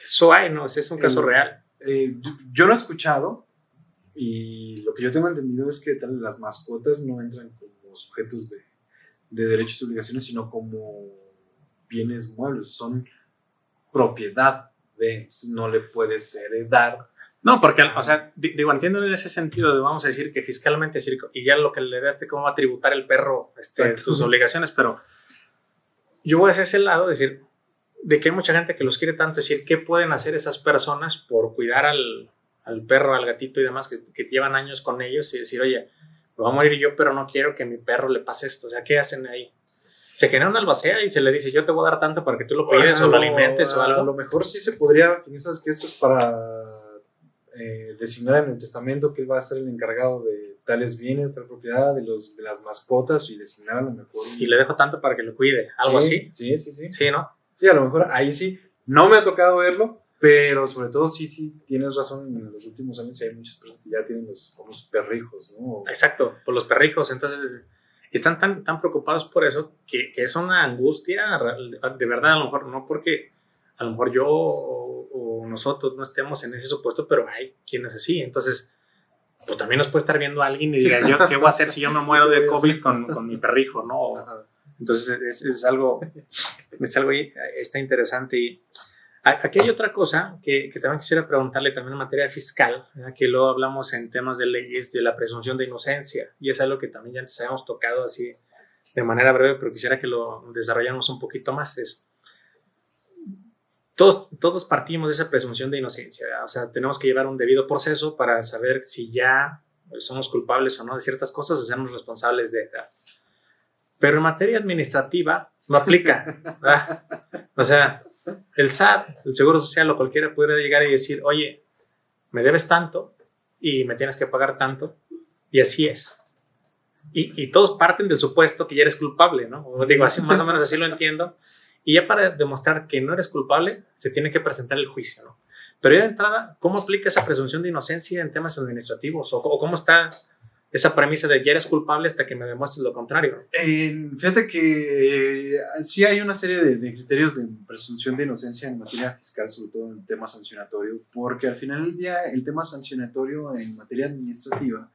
Eso hay, ¿no? Ese es un caso real. Eh, yo lo he escuchado y lo que yo tengo entendido es que tal, las mascotas no entran como sujetos de, de derechos y obligaciones, sino como bienes muebles. Son propiedad de, no le puedes heredar. No, porque, o sea, digo, entiendo en ese sentido, de, vamos a decir que fiscalmente, y ya lo que le daste, cómo va a tributar el perro este, tus obligaciones, pero yo voy hacia ese lado, decir, de que hay mucha gente que los quiere tanto, decir, ¿qué pueden hacer esas personas por cuidar al, al perro, al gatito y demás, que, que, llevan años con ellos, y decir, oye, me voy a morir yo, pero no quiero que a mi perro le pase esto, o sea, ¿qué hacen ahí? se genera una albacea y se le dice, yo te voy a dar tanto para que tú lo cuides o lo alimentes o algo. A lo mejor sí se podría, sabes que esto es para eh, designar en el testamento que él va a ser el encargado de tales bienes, tal propiedad, de, los, de las mascotas y designar a lo mejor. Y le dejo tanto para que lo cuide, algo así. Sí, sí, sí. Sí, ¿no? Sí, a lo mejor ahí sí. No me ha tocado verlo, pero sobre todo sí, sí, tienes razón, en los últimos años hay muchas personas que ya tienen los, los perrijos, ¿no? Exacto, por los perrijos, entonces están tan, tan preocupados por eso que, que, es una angustia, de verdad, a lo mejor no porque a lo mejor yo o, nosotros no estemos en ese supuesto, pero hay quienes así. Entonces, pues también nos puede estar viendo alguien y diga, yo, ¿qué voy a hacer si yo me muero de COVID con, con mi perrijo? ¿no? Entonces, es, es, algo, es algo, está interesante. Y Aquí hay otra cosa que, que, también quisiera preguntarle también en materia fiscal, que luego hablamos en temas de leyes de la presunción de inocencia, y es algo que también ya antes habíamos tocado así de manera breve, pero quisiera que lo desarrolláramos un poquito más. Es, todos, todos partimos de esa presunción de inocencia, o sea, tenemos que llevar un debido proceso para saber si ya somos culpables o no de ciertas cosas, hacernos responsables de... Pero en materia administrativa no aplica. o sea, el SAT, el Seguro Social o cualquiera puede llegar y decir, oye, me debes tanto y me tienes que pagar tanto, y así es. Y, y todos parten del supuesto que ya eres culpable, ¿no? O digo, así más o menos así lo entiendo. Y ya para demostrar que no eres culpable, se tiene que presentar el juicio, ¿no? Pero ya de entrada, ¿cómo aplica esa presunción de inocencia en temas administrativos? ¿O, cómo está esa premisa de ya eres culpable hasta que me demuestres lo contrario? fíjate que eh, sí hay una serie de, de, criterios de presunción de inocencia en materia fiscal, sobre todo en el tema sancionatorio, porque al final del día el tema sancionatorio en materia administrativa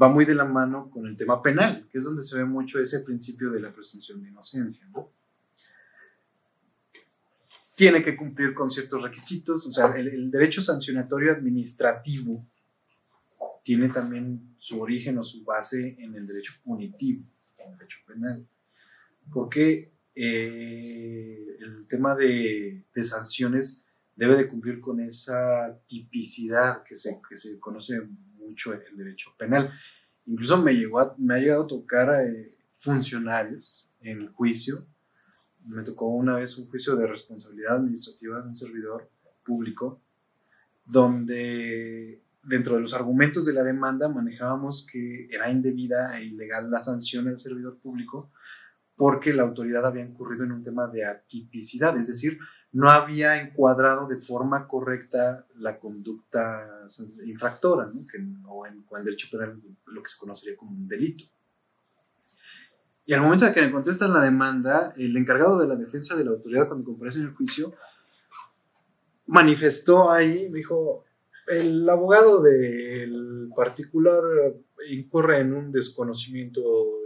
va muy de la mano con el tema penal, que es donde se ve mucho ese principio de la presunción de inocencia. ¿no? tiene que cumplir con ciertos requisitos, o sea, el, derecho sancionatorio administrativo tiene también su origen o su base en el derecho punitivo, en el derecho penal, porque eh, el tema de, sanciones debe de cumplir con esa tipicidad que se, que se conoce mucho en el derecho penal. Incluso me, llegó me ha llegado a tocar eh, funcionarios en juicio me tocó una vez un juicio de responsabilidad administrativa de un servidor público, donde dentro de los argumentos de la demanda manejábamos que era indebida e ilegal la sanción del servidor público porque la autoridad había incurrido en un tema de atipicidad, es decir, no había encuadrado de forma correcta la conducta infractora, ¿no? que, o en, el derecho penal lo que se conocería como un delito. Y al momento de que me contestan la demanda, el encargado de la defensa de la autoridad cuando comparece en el juicio manifestó ahí, dijo, el abogado del particular incurre en un desconocimiento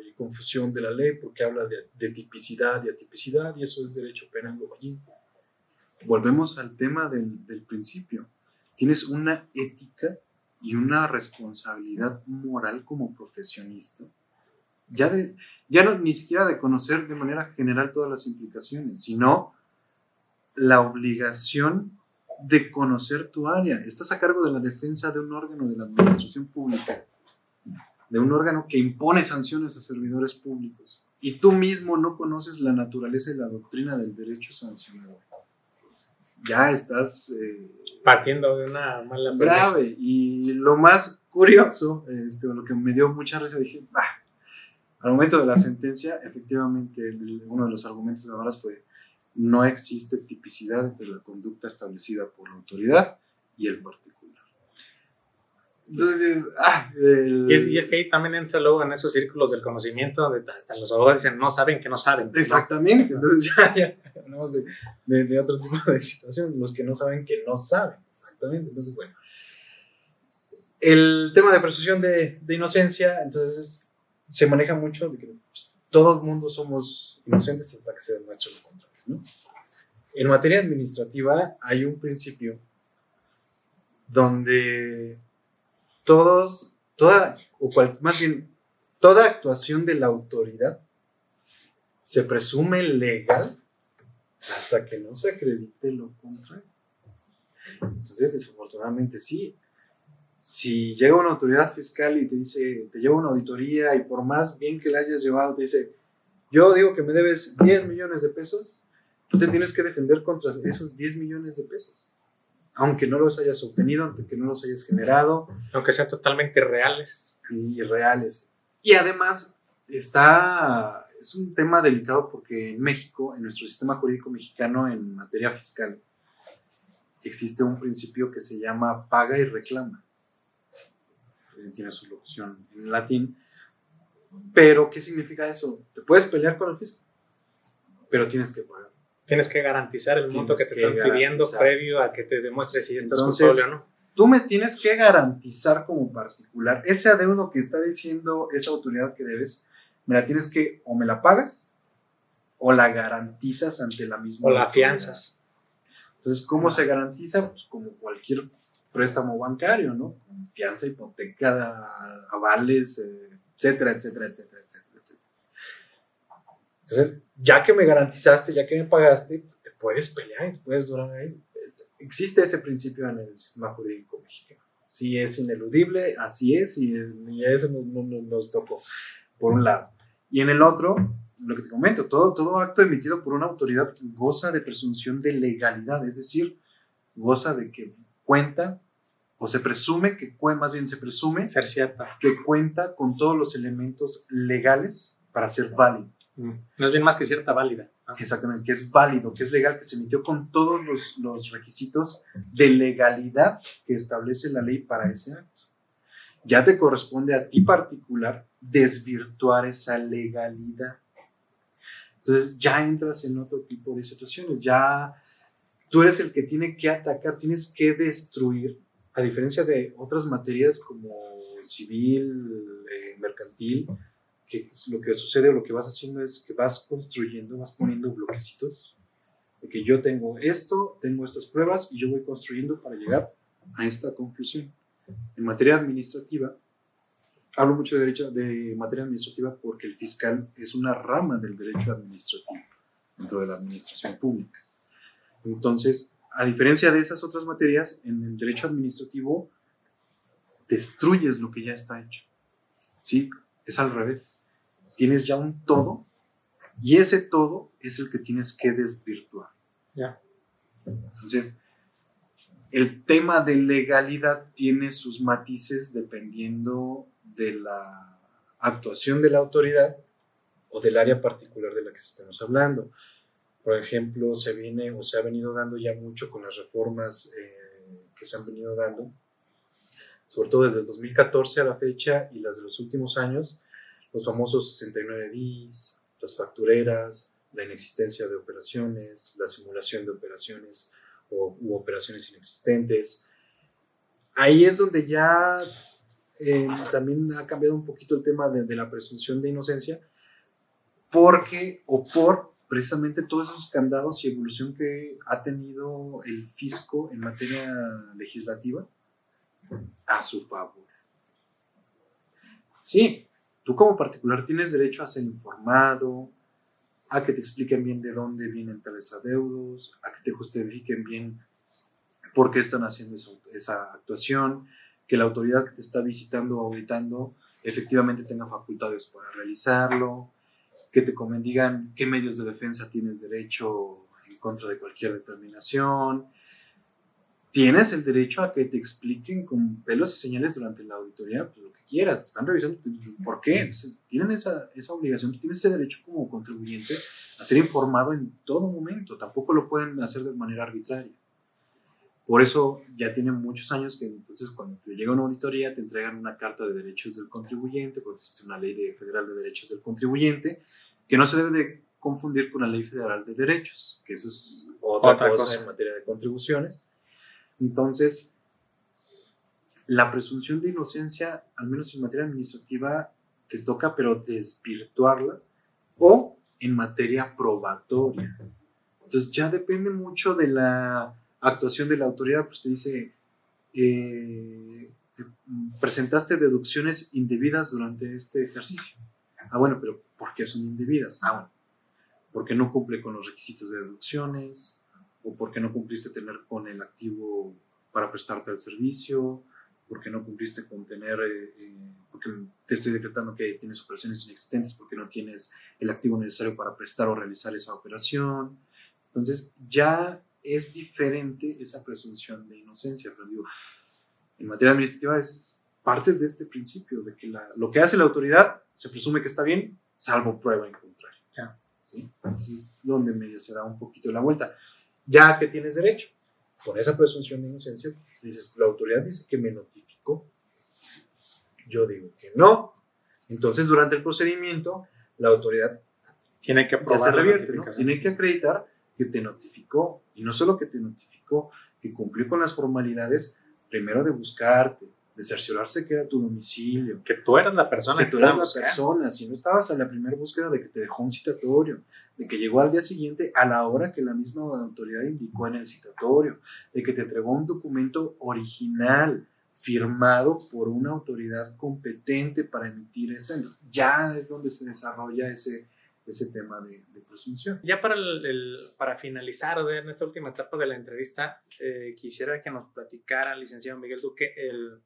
y confusión de la ley porque habla de, tipicidad y atipicidad y eso es derecho penal allí. Volvemos al tema del, del principio. Tienes una ética y una responsabilidad moral como profesionista ya, de, ya no ni siquiera de conocer de manera general todas las implicaciones, sino la obligación de conocer tu área. Estás a cargo de la defensa de un órgano de la administración pública, de un órgano que impone sanciones a servidores públicos, y tú mismo no conoces la naturaleza y la doctrina del derecho sancionador. Ya estás... Eh, Partiendo de una mala Grave. Y lo más curioso, este, lo que me dio mucha risa, dije, ah, al momento de la sentencia, efectivamente, uno de los argumentos de fue no existe tipicidad entre la conducta establecida por la autoridad y el particular. Entonces, ah, y, es, que ahí también entra luego en esos círculos del conocimiento, donde hasta los abogados dicen no saben que no saben. Exactamente, entonces ya, ya hablamos de, de, otro tipo de situación, los que no saben que no saben, exactamente. Entonces, bueno, el tema de presunción de, de inocencia, entonces se maneja mucho de que pues, todo el mundo somos inocentes hasta que se demuestre lo contrario. En materia administrativa hay un principio donde todos, toda, o cual, más bien, toda actuación de la autoridad se presume legal hasta que no se acredite lo contrario. Entonces, desafortunadamente sí, si llega una autoridad fiscal y te dice, te lleva una auditoría y por más bien que la hayas llevado, te dice, yo digo que me debes 10 millones de pesos, tú te tienes que defender contra esos 10 millones de pesos. Aunque no los hayas obtenido, aunque no los hayas generado. Aunque sean totalmente reales. Y reales. Y además está, es un tema delicado porque en México, en nuestro sistema jurídico mexicano en materia fiscal, existe un principio que se llama paga y reclama tiene su locución en latín. Pero, ¿qué significa eso? Te puedes pelear con el fisco, pero tienes que pagar. Tienes que garantizar el monto que te están pidiendo previo a que te demuestres si estás culpable o no. Tú me tienes que garantizar como particular ese adeudo que está diciendo esa autoridad que debes, me la tienes que o me la pagas o la garantizas ante la misma. O la fianzas. Entonces, ¿cómo se garantiza? Pues como cualquier préstamo bancario, ¿no? Confianza, hipoteca, avales, eh, etcétera, etcétera, etcétera. Entonces, ya que me garantizaste, ya que me pagaste, te puedes pelear y te puedes durar ahí. Existe ese principio en el sistema jurídico mexicano. Sí es ineludible, así es, y, y eso nos, nos, nos tocó, por un lado. Y en el otro, lo que te comento, todo, todo acto emitido por una autoridad goza de presunción de legalidad, es decir, goza de que cuenta o se presume que, más bien se presume ser cierta. que cuenta con todos los elementos legales para ser válido. Mm. No es bien más que cierta válida. Exactamente, que es válido, que es legal, que se emitió con todos los, los requisitos de legalidad que establece la ley para ese acto. Ya te corresponde a ti particular desvirtuar esa legalidad. Entonces ya entras en otro tipo de situaciones, ya tú eres el que tiene que atacar, tienes que destruir, a diferencia de otras materias como civil, eh, mercantil, que lo que sucede o lo que vas haciendo es que vas construyendo, vas poniendo bloquecitos, de que yo tengo esto, tengo estas pruebas y yo voy construyendo para llegar a esta conclusión. En materia administrativa, hablo mucho de derecho de materia administrativa porque el fiscal es una rama del derecho administrativo dentro de la administración pública. Entonces, a diferencia de esas otras materias, en el derecho administrativo destruyes lo que ya está hecho. ¿Sí? Es al revés. Tienes ya un todo y ese todo es el que tienes que desvirtuar. Ya. Entonces, el tema de legalidad tiene sus matices dependiendo de la actuación de la autoridad o del área particular de la que estemos hablando. Por ejemplo, se viene o se ha venido dando ya mucho con las reformas eh, que se han venido dando, sobre todo desde el 2014 a la fecha y las de los últimos años, los famosos 69 bis, las factureras, la inexistencia de operaciones, la simulación de operaciones, o, u operaciones inexistentes. Ahí es donde ya eh, también ha cambiado un poquito el tema de, de, la presunción de inocencia, porque o por precisamente todos esos candados y evolución que ha tenido el fisco en materia legislativa a su favor. Sí, tú como particular tienes derecho a ser informado, a que te expliquen bien de dónde vienen tales adeudos, a que te justifiquen bien por qué están haciendo esa, actuación, que la autoridad que te está visitando o auditando efectivamente tenga facultades para realizarlo, que te digan qué medios de defensa tienes derecho en contra de cualquier determinación. Tienes el derecho a que te expliquen con pelos y señales durante la auditoría pues, lo que quieras, te están revisando por qué. Entonces, tienen esa, esa obligación, tienes ese derecho como contribuyente a ser informado en todo momento, tampoco lo pueden hacer de manera arbitraria. Por eso ya tiene muchos años que entonces cuando te llega una auditoría te entregan una carta de derechos del contribuyente, porque existe una ley de, federal de derechos del contribuyente, que no se debe de confundir con la ley federal de derechos, que eso es otra, otra cosa, cosa en materia de contribuciones. Entonces, la presunción de inocencia, al menos en materia administrativa, te toca pero desvirtuarla o en materia probatoria. Entonces ya depende mucho de la actuación de la autoridad, pues te dice, eh, presentaste deducciones indebidas durante este ejercicio. Ah, bueno, pero ¿por qué son indebidas? Ah, bueno, porque no cumple con los requisitos de deducciones, o porque no cumpliste tener con el activo para prestarte el servicio, porque no cumpliste con tener, eh, eh, porque te estoy decretando que tienes operaciones inexistentes, porque no tienes el activo necesario para prestar o realizar esa operación. Entonces, ya es diferente esa presunción de inocencia. Pero digo, en materia administrativa es partes de este principio, de que la, lo que hace la autoridad se presume que está bien, salvo prueba en contrario. ¿sí? Entonces es donde medio se da un poquito la vuelta. Ya que tienes derecho, con esa presunción de inocencia, dices, la autoridad dice que me notificó. Yo digo que no. Entonces, durante el procedimiento, la autoridad tiene que probar revierte, ¿no? Tiene que acreditar que te notificó, y no solo que te notificó, que cumplió con las formalidades, primero de buscarte, de cerciorarse que era tu domicilio. Que tú eras la persona que, tú eras la persona, si no estabas en la primera búsqueda de que te dejó un citatorio, de que llegó al día siguiente a la hora que la misma autoridad indicó en el citatorio, de que te entregó un documento original firmado por una autoridad competente para emitir ese, ya es donde se desarrolla ese, ese tema de, presunción. Ya para, el, para finalizar en esta última etapa de la entrevista, eh, quisiera que nos platicara, licenciado Miguel Duque, el,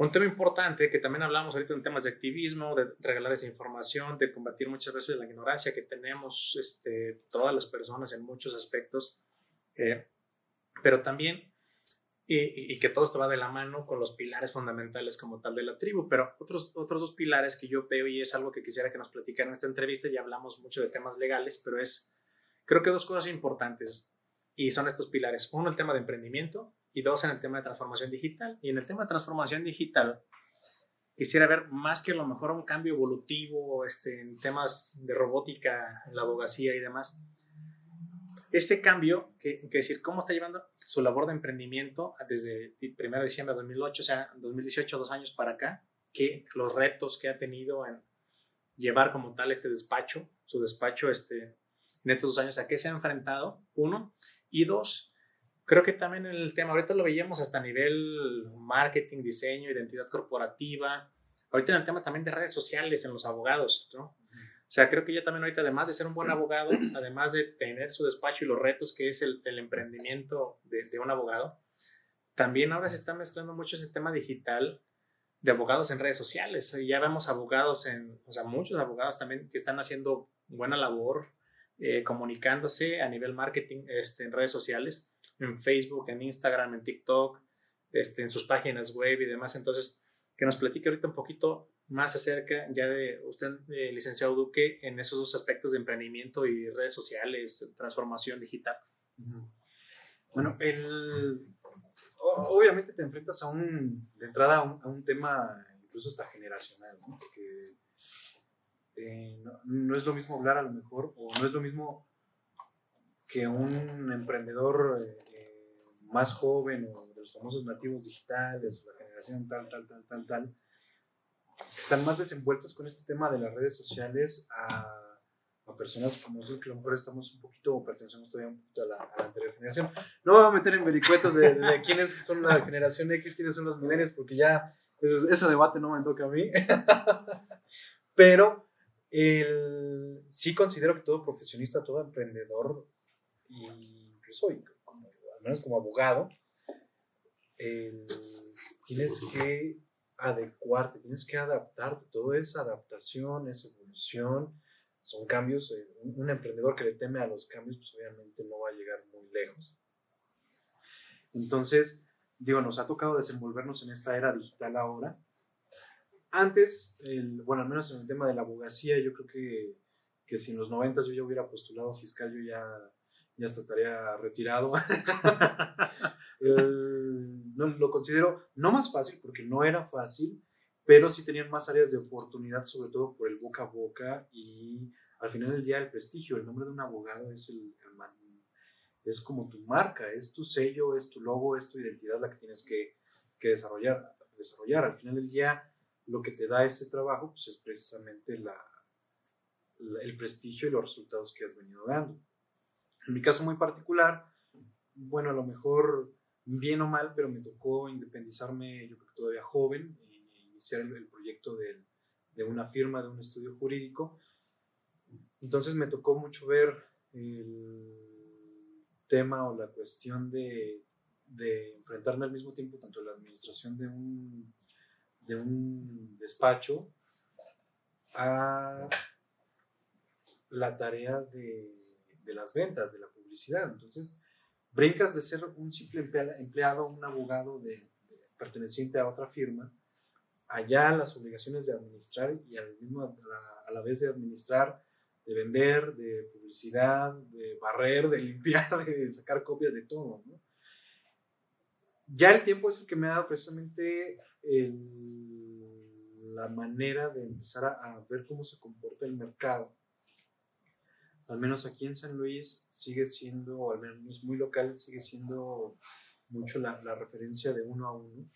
un tema importante que también hablamos ahorita en temas de activismo, de regalar esa información, de combatir muchas veces la ignorancia que tenemos este, todas las personas en muchos aspectos, eh, pero también, y, que todo esto va de la mano con los pilares fundamentales como tal de la tribu, pero otros, otros dos pilares que yo veo y es algo que quisiera que nos platicaran en esta entrevista, ya hablamos mucho de temas legales, pero es, creo que dos cosas importantes y son estos pilares. Uno, el tema de emprendimiento y dos en el tema de transformación digital. Y en el tema de transformación digital, quisiera ver más que a lo mejor un cambio evolutivo este, en temas de robótica, en la abogacía y demás. Este cambio, que, que, decir, cómo está llevando su labor de emprendimiento desde el 1 de diciembre de 2008, o sea, 2018, dos años para acá, que los retos que ha tenido en llevar como tal este despacho, su despacho este, en estos dos años, a qué se ha enfrentado, uno, y dos, Creo que también el tema, ahorita lo veíamos hasta a nivel marketing, diseño, identidad corporativa, ahorita en el tema también de redes sociales en los abogados, ¿no? O sea, creo que yo también ahorita, además de ser un buen abogado, además de tener su despacho y los retos que es el, el emprendimiento de, de, un abogado, también ahora se está mezclando mucho ese tema digital de abogados en redes sociales. Ya vemos abogados en, o sea, muchos abogados también que están haciendo buena labor eh, comunicándose a nivel marketing este, en redes sociales en Facebook, en Instagram, en TikTok, este, en sus páginas web y demás. Entonces, que nos platique ahorita un poquito más acerca ya de usted, eh, licenciado Duque, en esos dos aspectos de emprendimiento y redes sociales, transformación digital. Bueno, el, obviamente te enfrentas a un, de entrada a un, tema incluso hasta generacional, ¿no? porque eh, no, es lo mismo hablar a lo mejor, o no es lo mismo que un emprendedor eh, más joven o de los famosos nativos digitales la generación tal, tal, tal, tal, tal, están más desenvueltos con este tema de las redes sociales a, personas como nosotros que a lo mejor estamos un poquito o pertenecemos todavía un poquito a la, anterior generación. No voy a meter en vericuetos de, de, quiénes son la generación X, quiénes son los millennials, porque ya ese, debate no me toca a mí. Pero el, sí considero que todo profesionista, todo emprendedor, y incluso al menos como abogado, tienes que adecuarte, tienes que adaptarte. Todo es adaptación, es evolución, son cambios. Eh, un, emprendedor que le teme a los cambios, pues obviamente no va a llegar muy lejos. Entonces, digo, nos ha tocado desenvolvernos en esta era digital ahora. Antes, bueno, al menos en el tema de la abogacía, yo creo que, que si en los 90 yo ya hubiera postulado fiscal, yo ya ya estaría retirado. no, lo considero no más fácil, porque no era fácil, pero sí tenían más áreas de oportunidad, sobre todo por el boca a boca y al final del día el prestigio. El nombre de un abogado es, el, es como tu marca, es tu sello, es tu logo, es tu identidad la que tienes que, que desarrollar, desarrollar. Al final del día lo que te da ese trabajo pues, es precisamente la, el prestigio y los resultados que has venido dando. En mi caso muy particular, bueno, a lo mejor bien o mal, pero me tocó independizarme, yo creo que todavía joven, e iniciar el, proyecto de, de, una firma, de un estudio jurídico. Entonces me tocó mucho ver el tema o la cuestión de, enfrentarme al mismo tiempo tanto a la administración de un, de un despacho a la tarea de de las ventas, de la publicidad. Entonces, brincas de ser un simple empleado, un abogado de, perteneciente a otra firma, allá las obligaciones de administrar y al mismo, a, la, vez de administrar, de vender, de publicidad, de barrer, de limpiar, de sacar copias de todo. Ya el tiempo es el que me ha dado precisamente la manera de empezar a ver cómo se comporta el mercado al menos aquí en San Luis sigue siendo, al menos muy local, sigue siendo mucho la, referencia de uno a uno.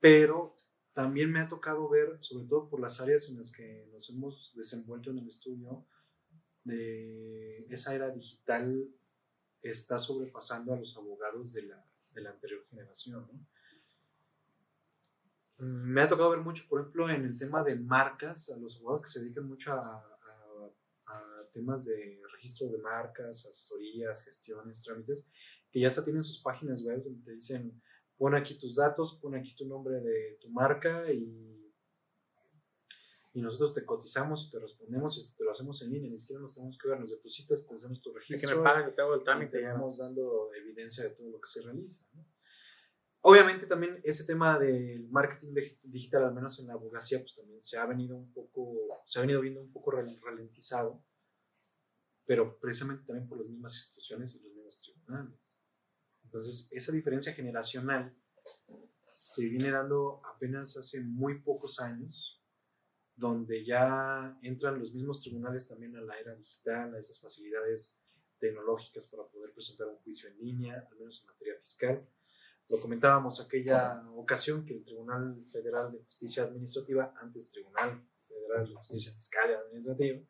Pero también me ha tocado ver, sobre todo por las áreas en las que nos hemos desenvuelto en el estudio, de esa era digital está sobrepasando a los abogados de la, de la anterior generación. me ha tocado ver mucho, por ejemplo, en el tema de marcas, a los abogados que se dedican mucho a temas de registro de marcas, asesorías, gestiones, trámites, que ya hasta tienen sus páginas web donde te dicen, pon aquí tus datos, pon aquí tu nombre de tu marca y, y nosotros te cotizamos y te respondemos y te lo hacemos en línea, ni siquiera nos tenemos que ver, nos depositas, te hacemos tu registro. que me pagan, te hago el trámite. Y te vamos dando evidencia de todo lo que se realiza. Obviamente también ese tema del marketing digital, al menos en la abogacía, pues también se ha venido un poco, se ha venido viendo un poco ralentizado pero precisamente también por las mismas instituciones y los mismos tribunales. Entonces, esa diferencia generacional se viene dando apenas hace muy pocos años, donde ya entran los mismos tribunales también a la era digital, a esas facilidades tecnológicas para poder presentar un juicio en línea, al menos en materia fiscal. Lo comentábamos aquella ocasión que el Tribunal Federal de Justicia Administrativa, antes Tribunal Federal de Justicia Fiscal y Administrativa,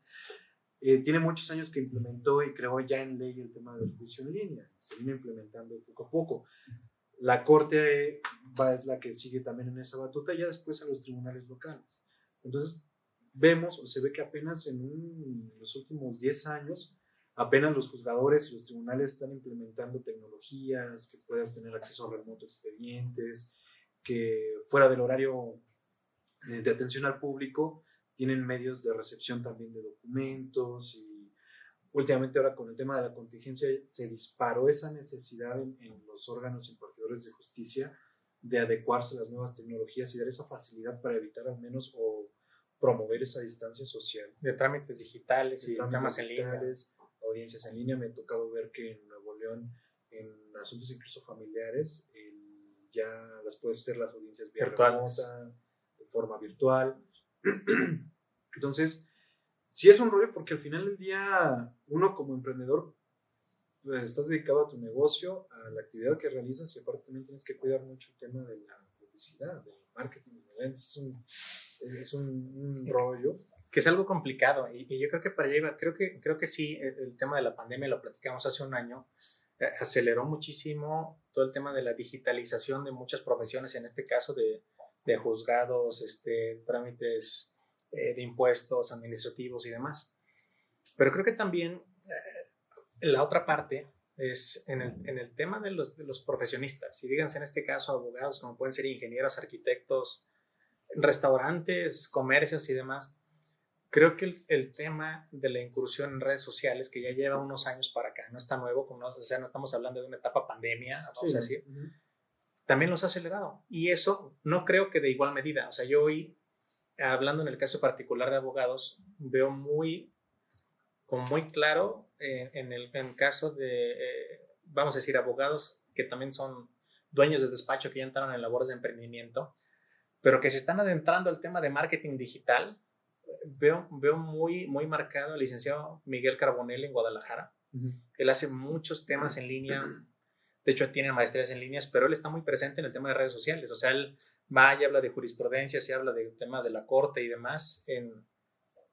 eh, tiene muchos años que implementó y creó ya en ley el tema del juicio en línea. Se viene implementando poco a poco. La Corte va, es la que sigue también en esa batuta ya después a los tribunales locales. Entonces, vemos o se ve que apenas en, los últimos 10 años, apenas los juzgadores y los tribunales están implementando tecnologías, que puedas tener acceso a remoto expedientes, que fuera del horario de atención al público tienen medios de recepción también de documentos y últimamente ahora con el tema de la contingencia se disparó esa necesidad en, los órganos impartidores de justicia de adecuarse a las nuevas tecnologías y dar esa facilidad para evitar al menos o promover esa distancia social. De trámites digitales y trámites en línea. Audiencias en línea. Me ha tocado ver que en Nuevo León, en asuntos incluso familiares, ya las puedes hacer las audiencias vía remota, de forma virtual. Entonces, sí es un rollo porque al final del día, uno como emprendedor, pues estás dedicado a tu negocio, a la actividad que realizas y aparte también tienes que cuidar mucho el tema de la publicidad, del marketing, es un, es un, rollo. Que es algo complicado y, yo creo que para allá creo que, creo que sí, el, tema de la pandemia lo platicamos hace un año, eh, aceleró muchísimo todo el tema de la digitalización de muchas profesiones, en este caso de, de juzgados, este, trámites eh, de impuestos administrativos y demás. Pero creo que también eh, la otra parte es en el, en el tema de los, de los, profesionistas, y díganse en este caso abogados como pueden ser ingenieros, arquitectos, restaurantes, comercios y demás. Creo que el, el, tema de la incursión en redes sociales, que ya lleva unos años para acá, no está nuevo, como o sea, no estamos hablando de una etapa pandemia, vamos a decir, también los ha acelerado. Y eso no creo que de igual medida. O sea, yo hoy, hablando en el caso particular de abogados, veo muy, como muy claro eh, en, el, caso de, eh, vamos a decir, abogados que también son dueños de despacho, que ya entraron en labores de emprendimiento, pero que se están adentrando al tema de marketing digital. Veo, veo muy, muy marcado al licenciado Miguel Carbonell en Guadalajara. Él hace muchos temas en línea, de hecho, tiene maestrías en líneas, pero él está muy presente en el tema de redes sociales. O sea, él va y habla de jurisprudencia, se habla de temas de la corte y demás, en,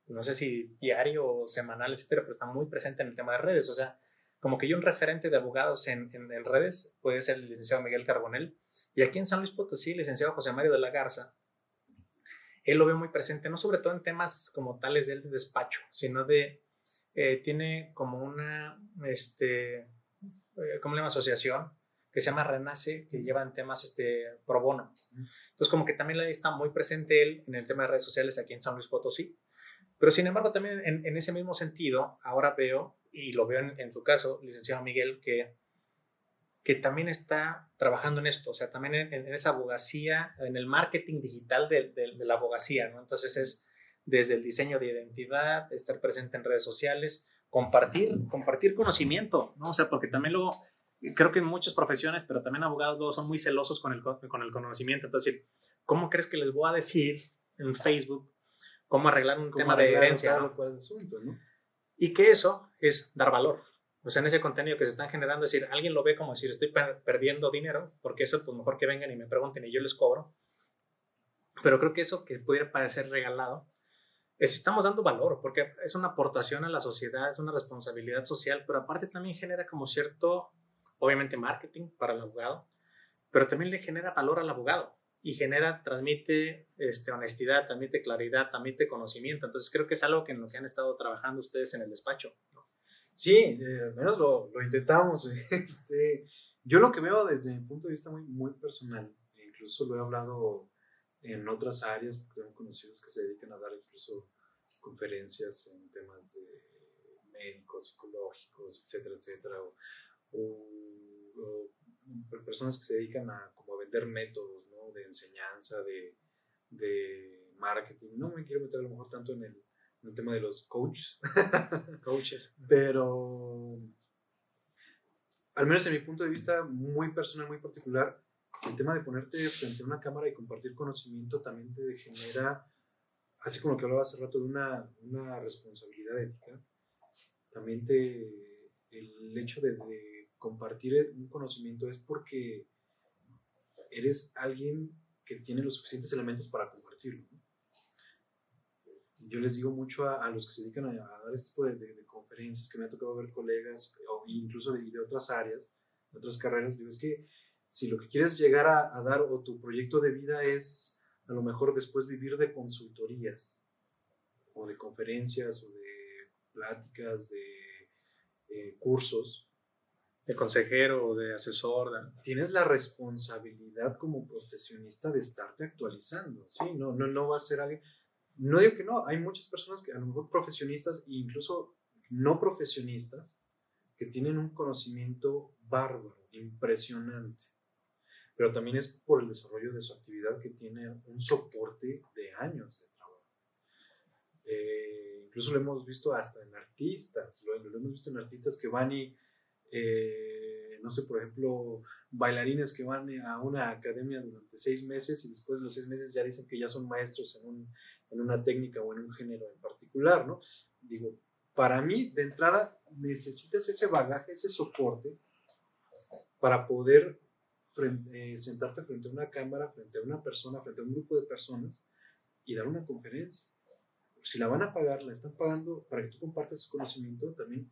no sé si diario o semanal, etcétera, pero está muy presente en el tema de redes. O sea, como que yo un referente de abogados en, en, redes puede ser el licenciado Miguel Carbonel. Y aquí en San Luis Potosí, el licenciado José Mario de la Garza, él lo ve muy presente, no sobre todo en temas como tales del despacho, sino de, eh, tiene como una, este, ¿cómo le llama? Asociación que se llama Renace, que llevan temas este, pro bono. Entonces, como que también está muy presente él en el tema de redes sociales aquí en San Luis Potosí. Pero, sin embargo, también en, ese mismo sentido, ahora veo, y lo veo en, tu caso, licenciado Miguel, que, que también está trabajando en esto, o sea, también en, esa abogacía, en el marketing digital de, de, la abogacía, ¿no? Entonces, es desde el diseño de identidad, estar presente en redes sociales, compartir, compartir conocimiento, ¿no? O sea, porque también luego, creo que en muchas profesiones, pero también abogados luego son muy celosos con el, con el conocimiento. Entonces, ¿cómo crees que les voy a decir en Facebook cómo arreglar un tema de herencia? ¿no? Y que eso es dar valor. O sea, en ese contenido que se están generando, es decir, alguien lo ve como decir, estoy perdiendo dinero, porque eso, pues mejor que vengan y me pregunten y yo les cobro. Pero creo que eso que pudiera parecer regalado, estamos dando valor, porque es una aportación a la sociedad, es una responsabilidad social, pero aparte también genera como cierto, obviamente, marketing para el abogado, pero también le genera valor al abogado. y genera, transmite este, honestidad, transmite claridad, transmite conocimiento. Entonces creo que es algo que en lo que han estado trabajando ustedes en el despacho. Sí, eh, al menos lo, lo intentamos. Este, yo lo que veo desde mi punto de vista muy, muy personal, e incluso lo he hablado en otras áreas, porque tengo conocidos que se dedican a dar incluso conferencias en temas de médicos, psicológicos, etcétera, etcétera, o, personas que se dedican a como a vender métodos ¿no? de enseñanza, de, de marketing. No me quiero meter a lo mejor tanto en el, en el tema de los coaches. coaches. Pero al menos en mi punto de vista muy personal, muy particular, el tema de ponerte frente a una cámara y compartir conocimiento también te genera, así como lo que hablaba hace rato de una, una responsabilidad ética, también te, el hecho de, de, compartir un conocimiento es porque eres alguien que tiene los suficientes elementos para compartirlo. Yo les digo mucho a, a, los que se dedican a, a dar este tipo de, de, conferencias, que me ha tocado ver colegas, o incluso de, de otras áreas, de otras carreras, digo, es que si lo que quieres llegar a, a, dar o tu proyecto de vida es a lo mejor después vivir de consultorías o de conferencias o de pláticas, de eh, cursos. De consejero o de asesor. Tienes la responsabilidad como profesionista de estarte actualizando, ¿sí? No, no, no va a ser alguien... No digo que no, hay muchas personas que a lo mejor profesionistas e incluso no profesionistas que tienen un conocimiento bárbaro, impresionante pero también es por el desarrollo de su actividad que tiene un soporte de años de trabajo. Eh, incluso lo hemos visto hasta en artistas, lo, lo, hemos visto en artistas que van y, eh, no sé, por ejemplo, bailarines que van a una academia durante seis meses y después de los seis meses ya dicen que ya son maestros en, un, en una técnica o en un género en particular, ¿no? Digo, para mí, de entrada, necesitas ese bagaje, ese soporte para poder frente, eh, sentarte frente a una cámara, frente a una persona, frente a un grupo de personas y dar una conferencia. Si la van a pagar, la están pagando para que tú compartas ese conocimiento, también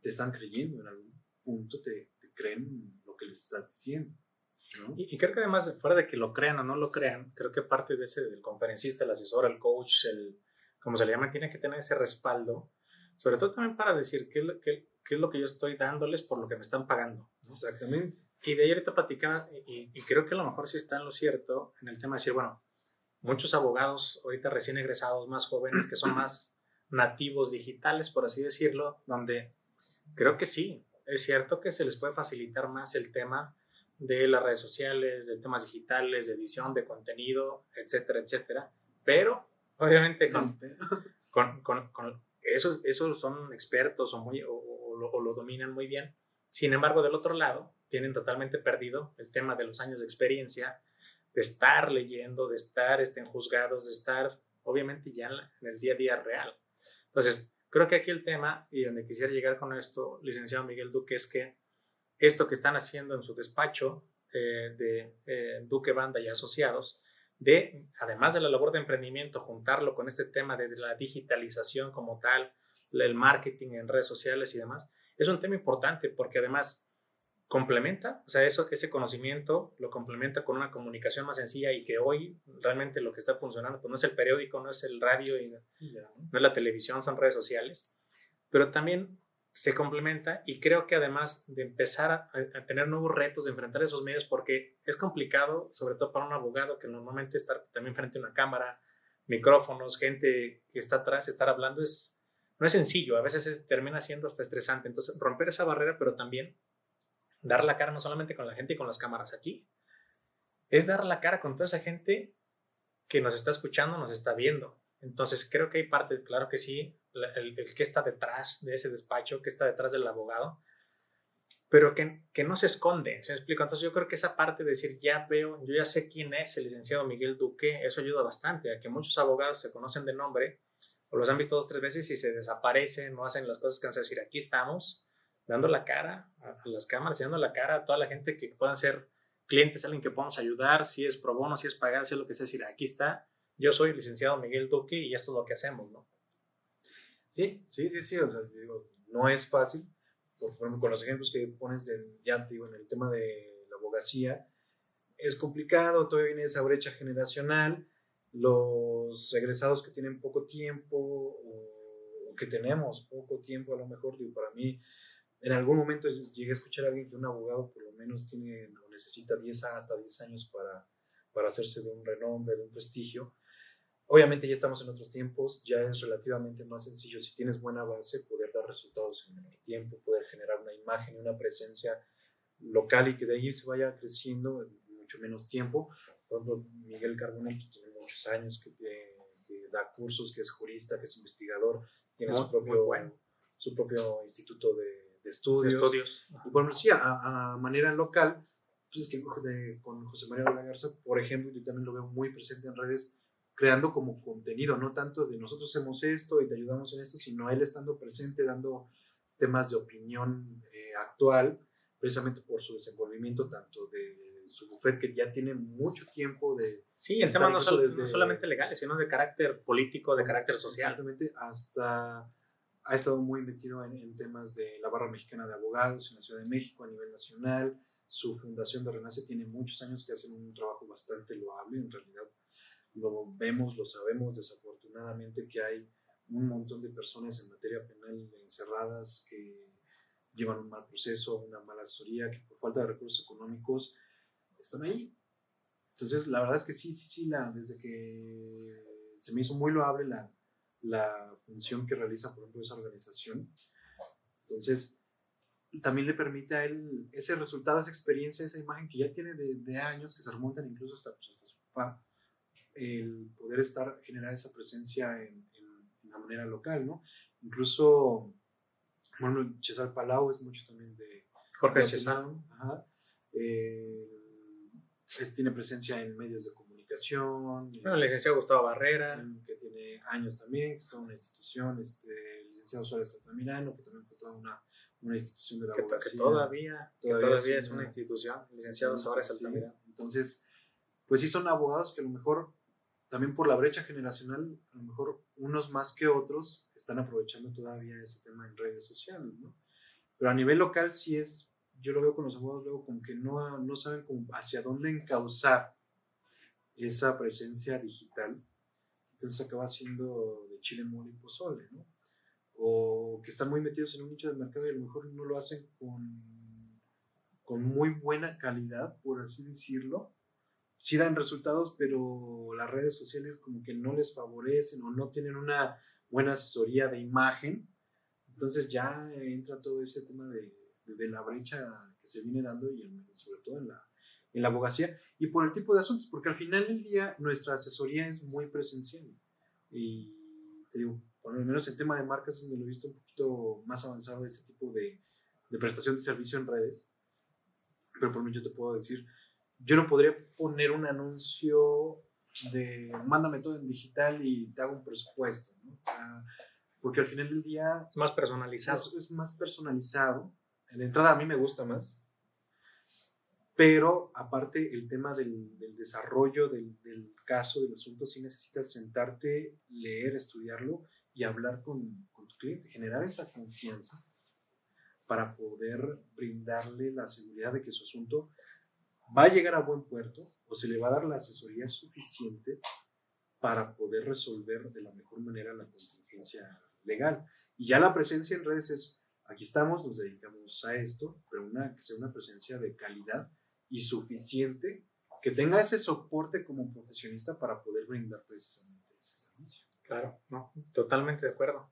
te están creyendo en algún punto, te, te creen lo que les estás diciendo. ¿no? Y, y, creo que además, fuera de que lo crean o no lo crean, creo que parte de ese, del conferencista, el asesor, el coach, el, como se le llama, tiene que tener ese respaldo, sobre todo también para decir qué, qué, qué es lo que yo estoy dándoles por lo que me están pagando. ¿no? Exactamente. Y de ahí ahorita platicaba, y, y, creo que a lo mejor sí está en lo cierto, en el tema de decir, bueno, muchos abogados ahorita recién egresados, más jóvenes, que son más nativos digitales, por así decirlo, donde creo que sí, es cierto que se les puede facilitar más el tema de las redes sociales, de temas digitales, de edición, de contenido, etcétera, etcétera, pero obviamente con, con, con, con esos, esos son expertos o, muy, o, o, lo, o lo dominan muy bien. Sin embargo, del otro lado, tienen totalmente perdido el tema de los años de experiencia, de estar leyendo, de estar en juzgados, de estar obviamente ya en, el día a día real. Entonces, creo que aquí el tema, y donde quisiera llegar con esto, licenciado Miguel Duque, es que esto que están haciendo en su despacho eh, de eh, Duque Banda y Asociados, de, además de la labor de emprendimiento, juntarlo con este tema de la digitalización como tal, el marketing en redes sociales y demás, es un tema importante porque además complementa, o sea, eso, ese conocimiento lo complementa con una comunicación más sencilla y que hoy realmente lo que está funcionando, pues no es el periódico, no es el radio, y yeah. no es la televisión, son redes sociales, pero también se complementa y creo que además de empezar a, a, tener nuevos retos, de enfrentar esos medios, porque es complicado, sobre todo para un abogado que normalmente está también frente a una cámara, micrófonos, gente que está atrás, estar hablando es, no es sencillo, a veces es, termina siendo hasta estresante, entonces romper esa barrera, pero también dar la cara no solamente con la gente y con las cámaras aquí, es dar la cara con toda esa gente que nos está escuchando, nos está viendo. Entonces creo que hay parte, claro que sí, el, que está detrás de ese despacho, que está detrás del abogado, pero que, que no se esconde, ¿se me explico? Entonces yo creo que esa parte de decir, ya veo, yo ya sé quién es el licenciado Miguel Duque, eso ayuda bastante, a que muchos abogados se conocen de nombre, o los han visto dos, tres veces y se desaparecen, no hacen las cosas que van a decir, aquí estamos, dando la cara a, las cámaras, dando la cara a toda la gente que puedan ser clientes, alguien que podamos ayudar, si es pro bono, si es pagar, si es lo que sea, decir, aquí está, yo soy licenciado Miguel Duque y esto es lo que hacemos, ¿no? Sí, sí, sí, sí, o sea, digo, no es fácil, por ejemplo, con los ejemplos que pones del, ya te digo, en el tema de la abogacía, es complicado, todavía viene esa brecha generacional, los egresados que tienen poco tiempo o, que tenemos poco tiempo, a lo mejor, digo, para mí, en algún momento llegué a escuchar a alguien que un abogado por lo menos tiene o necesita 10 hasta 10 años para, para hacerse de un renombre, de un prestigio. Obviamente ya estamos en otros tiempos, ya es relativamente más sencillo si tienes buena base poder dar resultados en menor tiempo, poder generar una imagen una presencia local y que de ahí se vaya creciendo en mucho menos tiempo. Por ejemplo, Miguel Carbonell que tiene muchos años, que, da cursos, que es jurista, que es investigador, tiene su, propio, su propio instituto de, estudios. estudios. Y por ejemplo, sí, a, manera local, pues que con José María de la Garza, por ejemplo, yo también lo veo muy presente en redes, creando como contenido, no tanto de nosotros hacemos esto y te ayudamos en esto, sino él estando presente, dando temas de opinión eh, actual, precisamente por su desenvolvimiento tanto de su bufet que ya tiene mucho tiempo de... Sí, el tema no, solamente legales, sino de carácter político, de carácter social. Exactamente, hasta ha estado muy metido en, temas de la barra mexicana de abogados en la Ciudad de México a nivel nacional. Su fundación de Renace tiene muchos años que hacen un trabajo bastante loable. En realidad lo vemos, lo sabemos desafortunadamente que hay un montón de personas en materia penal encerradas que llevan un mal proceso, una mala asesoría, que por falta de recursos económicos están ahí. Entonces, la verdad es que sí, sí, sí, la, desde que se me hizo muy loable la, la función que realiza, por ejemplo, esa organización. Entonces, también le permite a él ese resultado, esa experiencia, esa imagen que ya tiene de, de años, que se remontan incluso hasta, pues, hasta su papá, el poder estar, generar esa presencia en, en, la manera local, ¿no? Incluso bueno, Cesar Palau es mucho también de... Jorge Cesar. Eh, tiene presencia en medios de comunicación. Bueno, el licenciado Gustavo Barrera. Que tiene años también, que está en una institución. Este, el licenciado Suárez Altamirano, que también fue toda una, una institución de la que, abogacía. Que todavía, todavía, es, una, institución, licenciado Suárez Altamirano. Entonces, pues sí son abogados que a lo mejor también por la brecha generacional, a lo mejor unos más que otros están aprovechando todavía ese tema en redes sociales, ¿no? Pero a nivel local sí es, yo lo veo con los abogados luego como que no, no saben hacia dónde encauzar esa presencia digital, entonces acaba siendo de chile, mole y pozole, ¿no? O que están muy metidos en un nicho de mercado y a lo mejor no lo hacen con, con muy buena calidad, por así decirlo, sí dan resultados, pero las redes sociales como que no les favorecen o no tienen una buena asesoría de imagen. Entonces ya entra todo ese tema de, de, la brecha que se viene dando y sobre todo en la, en la abogacía y por el tipo de asuntos, porque al final del día nuestra asesoría es muy presencial. Y te digo, por lo menos el tema de marcas es donde lo he visto un poquito más avanzado este tipo de, de prestación de servicio en redes. Pero por mí yo te puedo decir, yo no podría poner un anuncio de mándame todo en digital y te hago un presupuesto, ¿no? porque al final del día... Es más personalizado. Es, más personalizado. En la entrada a mí me gusta más. Pero aparte el tema del, desarrollo del, del, caso, del asunto, sí necesitas sentarte, leer, estudiarlo y hablar con, con tu cliente, generar esa confianza para poder brindarle la seguridad de que su asunto va a llegar a buen puerto o se le va a dar la asesoría suficiente para poder resolver de la mejor manera la contingencia legal. Y ya la presencia en redes es, aquí estamos, nos dedicamos a esto, pero una, que sea una presencia de calidad y suficiente, que tenga ese soporte como profesionista para poder brindar precisamente ese servicio. Claro, no, totalmente de acuerdo.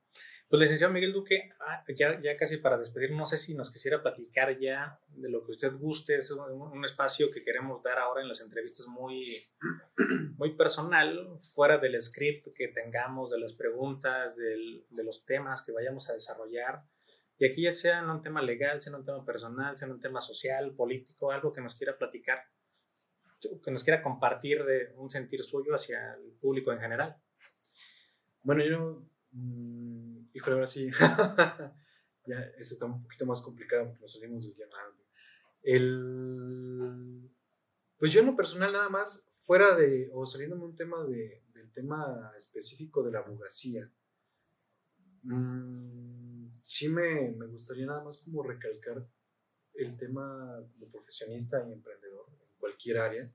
Pues licenciado Miguel Duque, ah, ya, ya casi para despedir, no sé si nos quisiera platicar ya de lo que usted guste, es un, espacio que queremos dar ahora en las entrevistas muy, muy personal, fuera del script que tengamos, de las preguntas, del, de los temas que vayamos a desarrollar. Y aquí ya sea en un tema legal, sea en un tema personal, sea en un tema social, político, algo que nos quiera platicar, que nos quiera compartir de un sentir suyo hacia el público en general. Bueno, yo... Mm, híjole, ahora sí, ya eso está un poquito más complicado porque nos salimos de llamar. El, pues yo en lo personal nada más, fuera de, o saliéndome un tema de, del tema específico de la abogacía, mm, sí me, me, gustaría nada más como recalcar el tema como profesionista y emprendedor, cualquier área,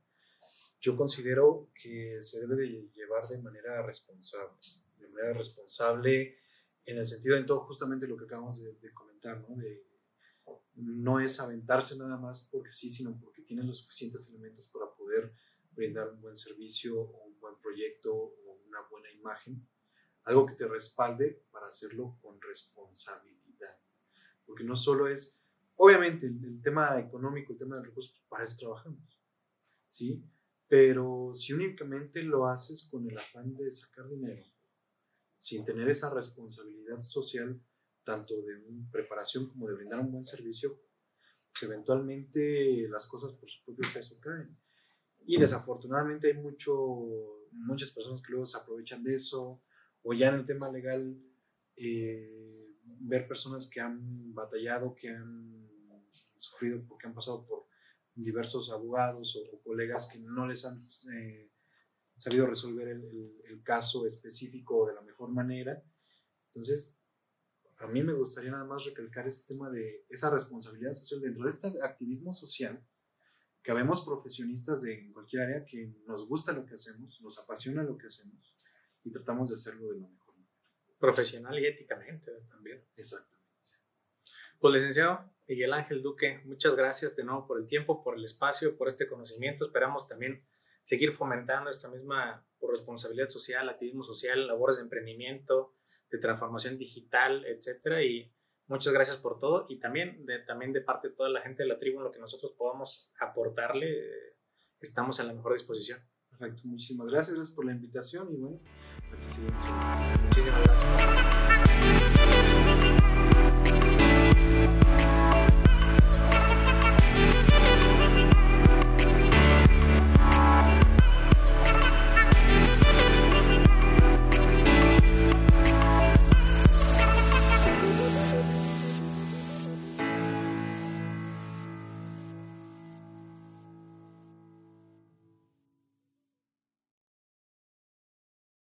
yo considero que se debe de llevar de manera responsable, de manera responsable en el sentido de todo justamente lo que acabamos de, comentar, ¿no? De, no es aventarse nada más porque sí, sino porque tiene los suficientes elementos para poder brindar un buen servicio o un buen proyecto o una buena imagen, algo que te respalde para hacerlo con responsabilidad. Porque no solo es, obviamente, el, tema económico, el tema de recursos, para eso trabajamos, ¿sí? Pero si únicamente lo haces con el afán de sacar dinero, sin tener esa responsabilidad social, tanto de preparación como de brindar un buen servicio, pues eventualmente las cosas por su propio peso caen. Y desafortunadamente hay mucho, muchas personas que luego se aprovechan de eso, o ya en el tema legal, eh, ver personas que han batallado, que han sufrido porque han pasado por diversos abogados o, colegas que no les han eh, sabido resolver el, caso específico de la mejor manera. Entonces, a mí me gustaría nada más recalcar este tema de esa responsabilidad social dentro de este activismo social que habemos profesionistas de cualquier área que nos gusta lo que hacemos, nos apasiona lo que hacemos y tratamos de hacerlo de lo mejor Profesional y éticamente también. Exactamente. Pues licenciado Miguel Ángel Duque, muchas gracias de nuevo por el tiempo, por el espacio, por este conocimiento. Esperamos también seguir fomentando esta misma responsabilidad social, activismo social, labores de emprendimiento, de transformación digital, etcétera. Y muchas gracias por todo y también de, también de parte de toda la gente de la tribu, en lo que nosotros podamos aportarle, estamos en la mejor disposición. Perfecto, muchísimas gracias, gracias por la invitación y bueno, 本心。谢谢。